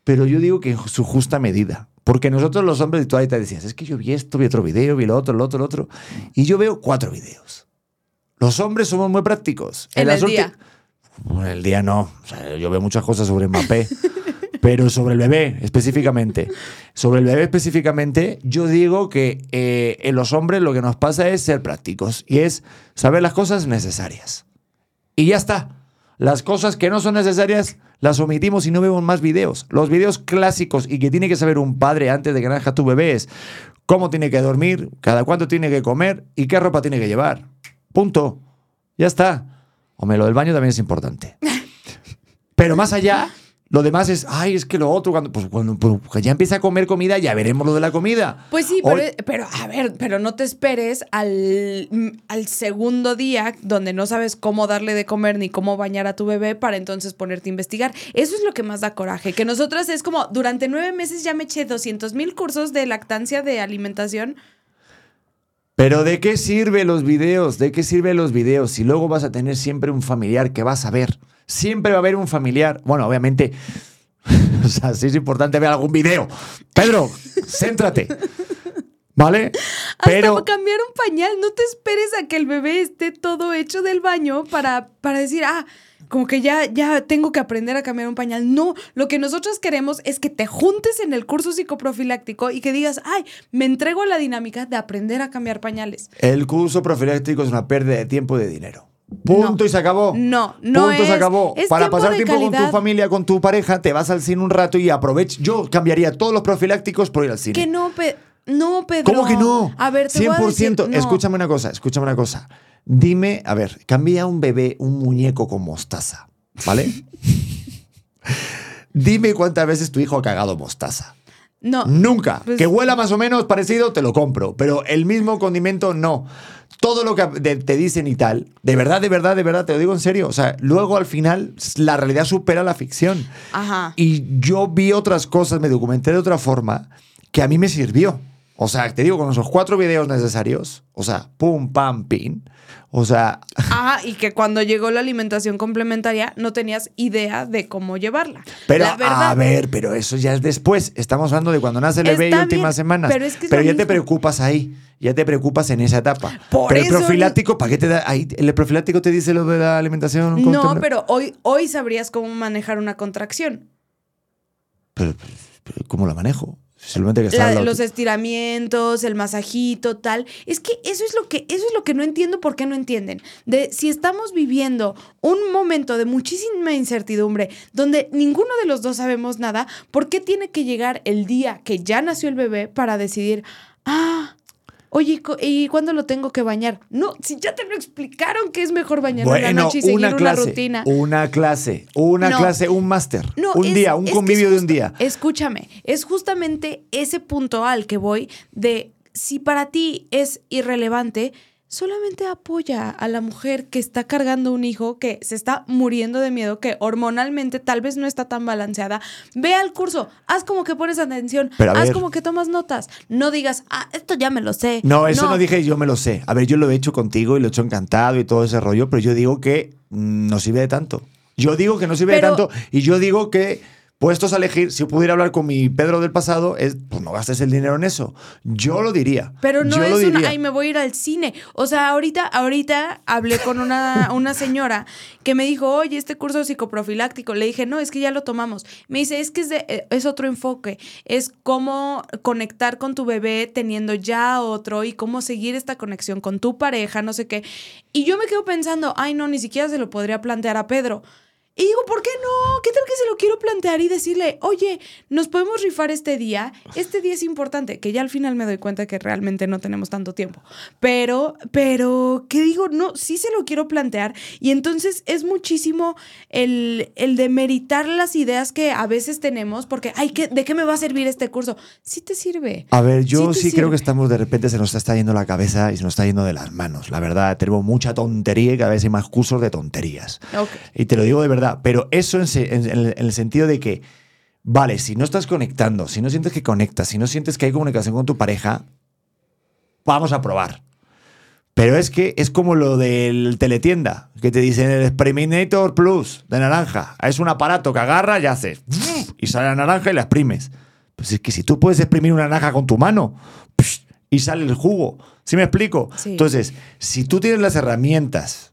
Pero yo digo que en su justa medida. Porque nosotros los hombres, y tú ahí te decías, es que yo vi esto, vi otro video, vi lo otro, lo otro, lo otro. Y yo veo cuatro videos. Los hombres somos muy prácticos. En las el día. Bueno, en el día no. O sea, yo veo muchas cosas sobre Mbappé. pero sobre el bebé específicamente. Sobre el bebé específicamente, yo digo que eh, en los hombres lo que nos pasa es ser prácticos. Y es saber las cosas necesarias. Y ya está. Las cosas que no son necesarias las omitimos y no vemos más videos. Los videos clásicos y que tiene que saber un padre antes de que nazca tu bebé es cómo tiene que dormir, cada cuánto tiene que comer y qué ropa tiene que llevar. Punto. Ya está. Hombre, lo del baño también es importante. Pero más allá, lo demás es, ay, es que lo otro, cuando, pues, cuando pues, ya empieza a comer comida, ya veremos lo de la comida. Pues sí, pero, Hoy- pero a ver, pero no te esperes al, mm, al segundo día donde no sabes cómo darle de comer ni cómo bañar a tu bebé para entonces ponerte a investigar. Eso es lo que más da coraje, que nosotras es como, durante nueve meses ya me eché 200 mil cursos de lactancia, de alimentación. Pero ¿de qué sirve los videos? ¿De qué sirven los videos? Si luego vas a tener siempre un familiar que vas a ver. Siempre va a haber un familiar. Bueno, obviamente, o sea, sí es importante ver algún video. Pedro, céntrate. ¿Vale? Pero Hasta cambiar un pañal, no te esperes a que el bebé esté todo hecho del baño para, para decir, ah, como que ya, ya tengo que aprender a cambiar un pañal. No, lo que nosotros queremos es que te juntes en el curso psicoprofiláctico y que digas, ay, me entrego a la dinámica de aprender a cambiar pañales. El curso profiláctico es una pérdida de tiempo y de dinero. Punto No. y se acabó. No, no Punto se acabó. es Para pasar tiempo con tu familia, con tu pareja, te vas al cine un rato y aprovecha. Yo cambiaría todos los profilácticos por ir al cine. Que no, Pe- no, Pedro. ¿Cómo que no? A ver, te voy a 100%. decir, no. Escúchame una cosa, escúchame una cosa. Dime, a ver, cambia un bebé un muñeco con mostaza, ¿vale? Dime cuántas veces tu hijo ha cagado mostaza. No. Nunca. Pues- que huela más o menos parecido, te lo compro. Pero el mismo condimento, no. Todo lo que te dicen y tal, de verdad, de verdad, de verdad, te lo digo en serio. O sea, luego al final la realidad supera la ficción. Ajá. Y yo vi otras cosas, me documenté de otra forma que a mí me sirvió. O sea, te digo, con esos cuatro videos necesarios, o sea, pum, pam, pin. O sea, Ah, y que cuando llegó la alimentación complementaria no tenías idea de cómo llevarla. pero la verdad, a ver, pero eso ya es después. Estamos hablando de cuando nace el bebé y últimas bien, semanas. pero es que es ya te preocupas ahí. Ya te preocupas en esa etapa. Por pero el profiláctico, ¿para qué te da? Ahí, ¿El profiláctico te dice lo de la alimentación? No, pero hoy, hoy sabrías cómo manejar una contracción. Pero, pero, ¿Cómo la manejo? Simplemente que La- los estiramientos, el masajito, tal. Es que eso es lo que, eso es lo que no entiendo por qué no entienden. De si estamos viviendo un momento de muchísima incertidumbre, donde ninguno de los dos sabemos nada, ¿por qué tiene que llegar el día que ya nació el bebé para decidir, ah, oye, ¿y cu- ¿y cuándo lo tengo que bañar? No, si ya te lo explicaron que es mejor bañarlo en la Bueno, noche y seguir una una, rutina. una clase, una No. clase, un máster, No, un es- día, un convivio de un día. Escúchame, es justamente ese punto al que voy de si para ti es irrelevante, solamente apoya a la mujer que está cargando un hijo que se está muriendo de miedo, que hormonalmente tal vez no está tan balanceada. Ve al curso, haz como que pones atención, Pero haz ver. como que tomas notas. No digas, ah, esto ya me lo sé. No, eso no. dije yo me lo sé. A ver, yo lo he hecho contigo y lo he hecho encantado y todo ese rollo, pero yo digo que mm, no sirve de tanto. Yo digo que no sirve Pero- de tanto y yo digo que puestos a elegir, si pudiera hablar con mi Pedro del pasado, es pues no gastes el dinero en eso. Yo lo diría. Pero no Yo es una, ay, me voy a ir al cine. O sea, ahorita, ahorita hablé con una, una señora que me dijo, oye, este curso psicoprofiláctico. Le dije, no, es que ya lo tomamos. Me dice, es que es, de- eh, es otro enfoque. Es cómo conectar con tu bebé teniendo ya otro y cómo seguir esta conexión con tu pareja, no sé qué. Y yo me quedo pensando, ay, no, ni siquiera se lo podría plantear a Pedro. Y digo, ¿por qué no? ¿Qué tal que se lo quiero plantear y decirle, oye, nos podemos rifar este día? Este día es importante, que ya al final me doy cuenta que realmente no tenemos tanto tiempo. Pero, pero, ¿qué digo? No, sí se lo quiero plantear. Y entonces es muchísimo el, el de meritar las ideas que a veces tenemos, porque, ay, ¿qué, ¿de qué me va a servir este curso? Sí te sirve. A ver, yo Sí creo que estamos de repente se nos está yendo la cabeza y se nos está yendo de las manos. La verdad, tenemos mucha tontería y cada vez hay más cursos de tonterías. Y te lo digo de verdad, pero eso en, se- en- en el- en el sentido de que, vale, si no estás conectando, si no sientes que conectas, si no sientes que hay comunicación con tu pareja, vamos a probar. Pero es que es como lo del teletienda, que te dicen el Expriminator Plus de naranja. Es un aparato que agarra y hace y sale la naranja y la exprimes. Pues es que si tú puedes exprimir una naranja con tu mano y sale el jugo. ¿Sí me explico? Sí. Entonces, si tú tienes las herramientas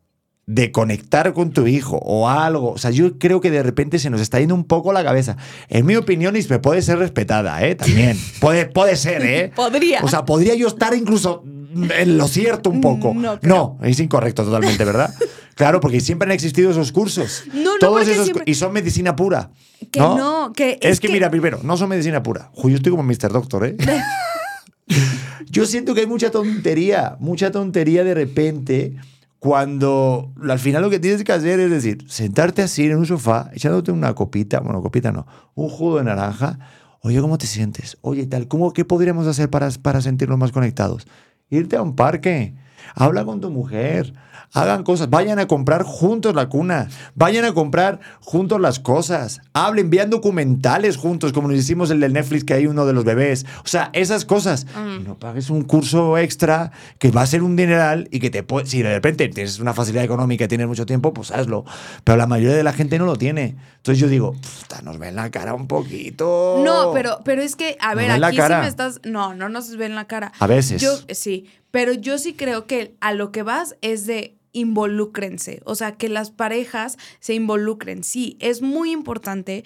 de conectar con tu hijo o algo. O sea, yo creo que de repente se nos está yendo un poco la cabeza. En mi opinión, y me puede ser respetada, ¿eh? También. Puede, puede ser, ¿eh? Podría. O sea, podría yo estar incluso en lo cierto un poco. No creo. No, es incorrecto totalmente, ¿verdad? Claro, porque siempre han existido esos cursos. No, no, Todos esos siempre- Y son medicina pura. Que no, que Es, es que, que- mira, primero, no son medicina pura. Yo estoy como Mr. Doctor, ¿eh? Yo siento que hay mucha tontería, mucha tontería de repente cuando al final lo que tienes que hacer es decir, sentarte así en un sofá, echándote una copita, bueno, copita no, un jugo de naranja. Oye, ¿cómo te sientes? Oye, tal, ¿cómo, ¿qué podríamos hacer para, para sentirnos más conectados? Irte a un parque, habla con tu mujer, hagan cosas, vayan a comprar juntos la cuna, vayan a comprar juntos las cosas, hablen, vean documentales juntos, como nos hicimos el del Netflix que hay uno de los bebés. O sea, esas cosas. Y no pagues un curso extra que va a ser un dineral y que te puede, si de repente tienes una facilidad económica y tienes mucho tiempo, pues hazlo. Pero la mayoría de la gente no lo tiene. Entonces yo digo, "Puta, nos ven la cara un poquito. No, pero, pero es que, a ver, aquí sí me estás. No, no nos ven la cara. A veces. Yo, sí, pero yo sí creo que a lo que vas es de involúcrense, o sea, que las parejas se involucren. Sí, es muy importante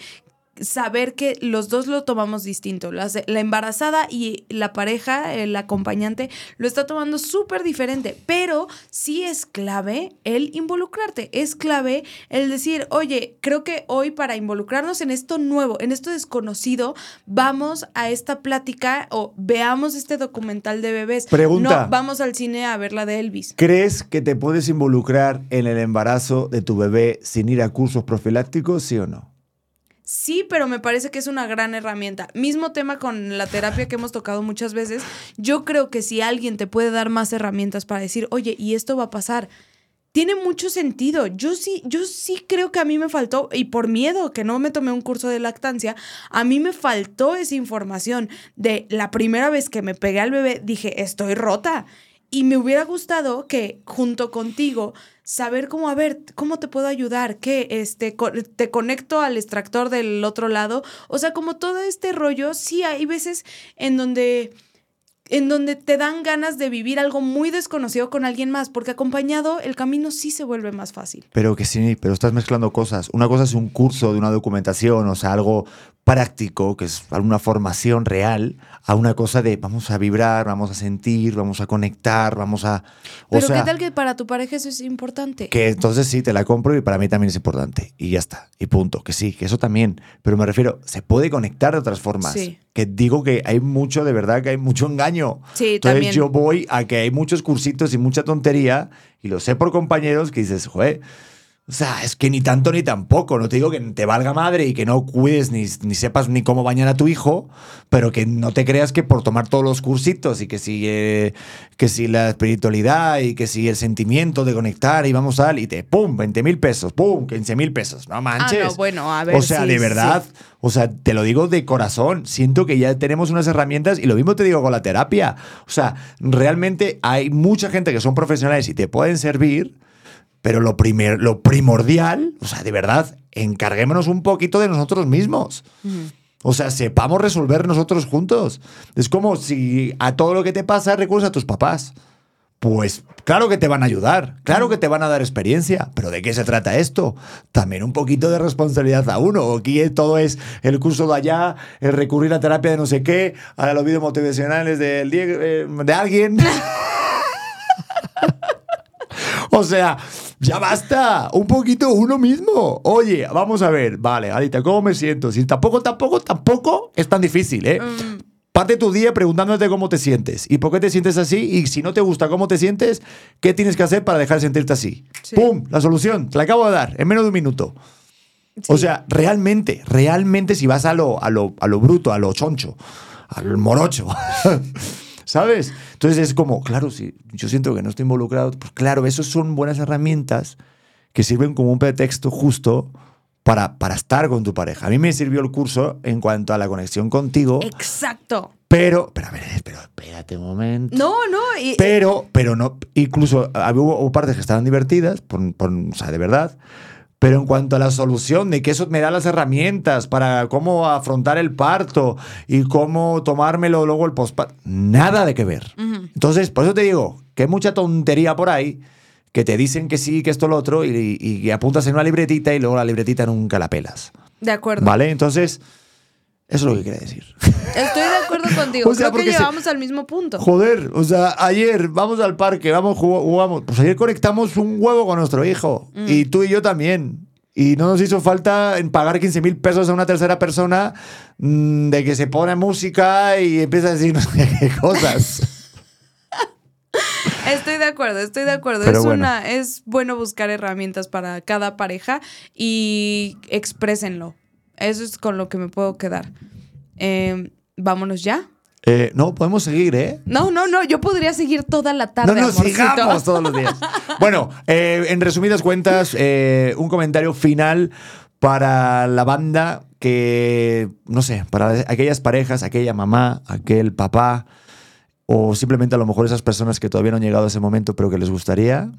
saber que los dos lo tomamos distinto. La, la embarazada y la pareja, el acompañante, lo está tomando súper diferente, pero sí es clave el involucrarte, es clave el decir, oye, creo que hoy para involucrarnos en esto nuevo, en esto desconocido, vamos a esta plática o veamos este documental de bebés. Pregunta. No, vamos al cine a ver la de Elvis. ¿Crees que te puedes involucrar en el embarazo de tu bebé sin ir a cursos profilácticos, sí o no? Sí, pero me parece que es una gran herramienta. Mismo tema con la terapia que hemos tocado muchas veces. Yo creo que si alguien te puede dar más herramientas para decir, oye, y esto va a pasar, tiene mucho sentido. Yo sí, yo sí creo que a mí me faltó, y por miedo que no me tomé un curso de lactancia, a mí me faltó esa información de la primera vez que me pegué al bebé, dije, estoy rota. Y me hubiera gustado que junto contigo saber cómo, a ver, cómo te puedo ayudar, que este, te conecto al extractor del otro lado. O sea, como todo este rollo, sí hay veces en donde en donde te dan ganas de vivir algo muy desconocido con alguien más, porque acompañado el camino sí se vuelve más fácil. Pero que sí, pero estás mezclando cosas. Una cosa es un curso de una documentación, o sea, algo práctico, que es una formación real, a una cosa de vamos a vibrar, vamos a sentir, vamos a conectar, vamos a... O Pero ¿qué tal que para tu pareja eso es importante? Que entonces sí, te la compro y para mí también es importante. Y ya está. Y punto. Que sí, que eso también. Pero me refiero, se puede conectar de otras formas. Sí. Que digo que hay mucho, de verdad, que hay mucho engaño. Sí, entonces también. yo voy a que hay muchos cursitos y mucha tontería, y lo sé por compañeros que dices, joder o sea, es que ni tanto ni tampoco. No te digo que te valga madre y que no cuides ni, ni sepas ni cómo bañar a tu hijo, pero que no te creas que por tomar todos los cursitos y que si, eh, que si la espiritualidad y que si el sentimiento de conectar y vamos a y te pum, 20 mil pesos, pum, 15 mil pesos. No manches. Ah, no, bueno, a ver. O sea, sí, de verdad, sí. o sea, te lo digo de corazón. Siento que ya tenemos unas herramientas y lo mismo te digo con la terapia. O sea, realmente hay mucha gente que son profesionales y te pueden servir pero lo, primer, lo primordial, o sea, de verdad, encarguémonos un poquito de nosotros mismos. O sea, sepamos resolver nosotros juntos. Es como si a todo lo que te pasa recurres a tus papás. Pues claro que te van a ayudar, claro que te van a dar experiencia, pero ¿de qué se trata esto? También un poquito de responsabilidad a uno. Aquí todo es el curso de allá, el recurrir a terapia de no sé qué, a los vídeos motivacionales de, de alguien. O sea, ya basta. Un poquito uno mismo. Oye, vamos a ver. Vale, Adita, ¿cómo me siento? Si tampoco, tampoco, tampoco es tan difícil, ¿eh? Mm. Parte tu día preguntándote cómo te sientes y por qué te sientes así y si no te gusta cómo te sientes, ¿qué tienes que hacer para dejar de sentirte así? Sí. ¡Pum! La solución, te la acabo de dar en menos de un minuto. O sea, realmente, realmente si vas a lo, a lo, a lo bruto, a lo choncho, al morocho, ¿sabes? Entonces es como, claro, si yo siento que no estoy involucrado, pues claro, esas son buenas herramientas que sirven como un pretexto justo para, para estar con tu pareja. A mí me sirvió el curso en cuanto a la conexión contigo, Exacto. pero, pero a ver, pero espérate un momento. No, no. y- Pero, pero no, incluso ah, hubo, hubo partes que estaban divertidas, por, por- o sea, de verdad. Pero en cuanto a la solución, de que eso me da las herramientas para cómo afrontar el parto y cómo tomármelo luego el postparto, nada de que ver. Entonces, por eso te digo que hay mucha tontería por ahí que te dicen que sí, que esto, lo otro, y, y- y apuntas en una libretita y luego la libretita nunca la pelas. de acuerdo. ¿Vale? Entonces, eso es lo que quería decir. Estoy de acuerdo contigo. O sea, Creo que porque se- llegamos al mismo punto. Joder, o sea, ayer vamos al parque, vamos, jugamos. Pues ayer conectamos un huevo con nuestro hijo. Mm. Y tú y yo también. Y no nos hizo falta en pagar 15 mil pesos a una tercera persona mm, de que se pone música y empieza a decir no sé qué cosas. Estoy de acuerdo, estoy de acuerdo. Pero es bueno. una, es bueno buscar herramientas para cada pareja y exprésenlo. Eso es con lo que me puedo quedar. Eh, Vámonos ya. Eh, no, podemos seguir, ¿eh? No, no, no. Yo podría seguir toda la tarde. No amorcito. sigamos todos los días. Bueno, eh, en resumidas cuentas, eh, un comentario final para la banda que, no sé, para aquellas parejas, aquella mamá, aquel papá, o simplemente a lo mejor esas personas que todavía no han llegado a ese momento, pero que les gustaría.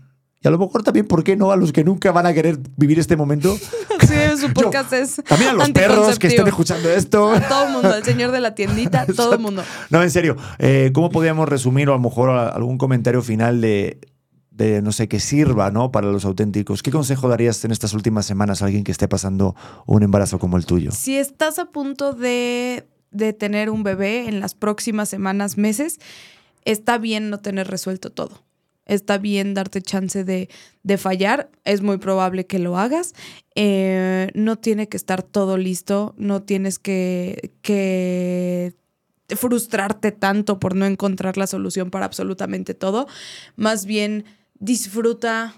Y a lo mejor también, ¿por qué no? A los que nunca van a querer vivir este momento. Sí, su podcast es. También a los perros que estén escuchando esto. A todo el mundo, al señor de la tiendita, todo el mundo. No, en serio. eh, ¿Cómo podríamos resumir o a lo mejor algún comentario final de, de, no sé, que sirva, ¿no? Para los auténticos. ¿Qué consejo darías en estas últimas semanas a alguien que esté pasando un embarazo como el tuyo? Si estás a punto de, de tener un bebé en las próximas semanas, meses, está bien no tener resuelto todo. Está bien darte chance de, de fallar. Es muy probable que lo hagas. Eh, no tiene que estar todo listo. No tienes que, que frustrarte tanto por no encontrar la solución para absolutamente todo. Más bien disfruta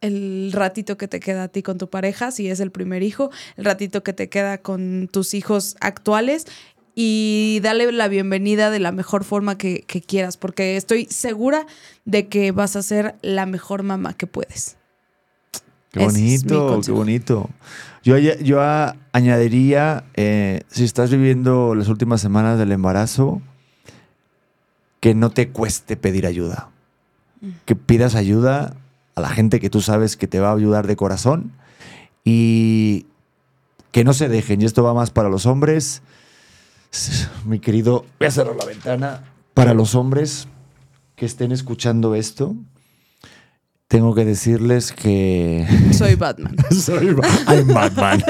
el ratito que te queda a ti con tu pareja, si es el primer hijo, el ratito que te queda con tus hijos actuales y dale la bienvenida de la mejor forma que, que quieras, porque estoy segura de que vas a ser la mejor mamá que puedes. Qué bonito, qué bonito. Yo, yo añadiría, eh, si estás viviendo las últimas semanas del embarazo, que no te cueste pedir ayuda. Mm. Que pidas ayuda a la gente que tú sabes que te va a ayudar de corazón y que no se dejen. Y esto va más para los hombres. Mi querido, voy a cerrar la ventana. Para los hombres que estén escuchando esto, tengo que decirles que. Soy Batman. Soy Batman.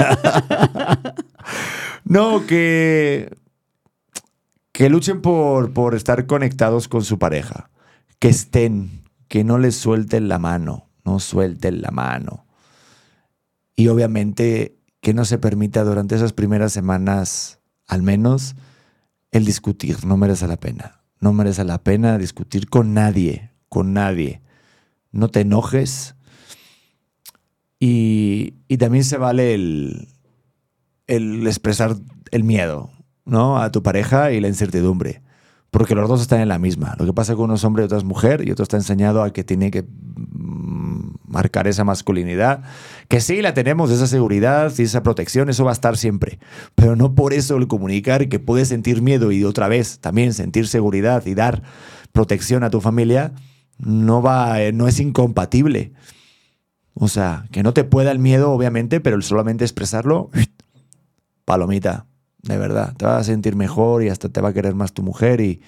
no, que. Que luchen por, por estar conectados con su pareja. Que estén. Que no les suelten la mano. No suelten la mano. Y obviamente que no se permita durante esas primeras semanas, al menos, el discutir. No merece la pena. No merece la pena discutir con nadie. Con nadie no te enojes. Y, también se vale el, el expresar el miedo, ¿no? A tu pareja y la incertidumbre. Porque los dos están en la misma. Lo que pasa con unos hombres y otras mujeres, y otro está enseñado a que tiene que mm, marcar esa masculinidad, que sí la tenemos, esa seguridad y esa protección, eso va a estar siempre. Pero no por eso el comunicar que puedes sentir miedo y otra vez también sentir seguridad y dar protección a tu familia, no va, eh, no es incompatible. O sea, que no te pueda el miedo, obviamente, pero solamente expresarlo, palomita, de verdad. Te vas a sentir mejor y hasta te va a querer más tu mujer y,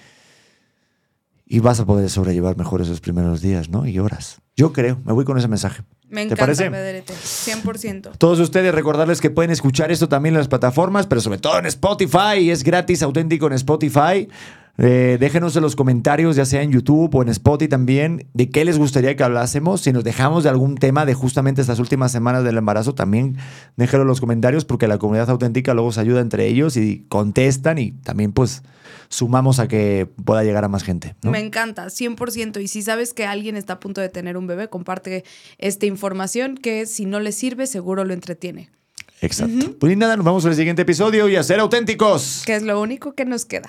y vas a poder sobrellevar mejor esos primeros días, ¿no? Y horas. Yo creo, me voy con ese mensaje. Me encanta, ¿Te parece? 100%. Todos ustedes recordarles que pueden escuchar esto también en las plataformas, pero sobre todo en Spotify. Es gratis, auténtico en Spotify. Eh, déjenos en los comentarios, ya sea en YouTube o en Spotify también, de qué les gustaría que hablásemos. Si nos dejamos de algún tema de justamente estas últimas semanas del embarazo, también déjenlo en los comentarios porque la comunidad auténtica luego se ayuda entre ellos y contestan y también pues sumamos a que pueda llegar a más gente. Me encanta, 100%. Y si sabes que alguien está a punto de tener un bebé, comparte esta información que si no le sirve, seguro lo entretiene. Exacto. Pues nada, nos vemos en el siguiente episodio y a ser auténticos. Que es lo único que nos queda.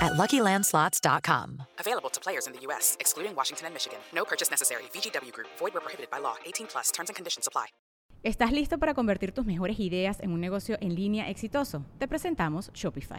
at LuckyLandSlots.com. Available to players in the U.S., excluding Washington and Michigan. No purchase necessary. VGW Group. Void where prohibited by law. 18 plus. Terms and conditions apply. ¿Estás listo para convertir tus mejores ideas en un negocio en línea exitoso? Te presentamos Shopify.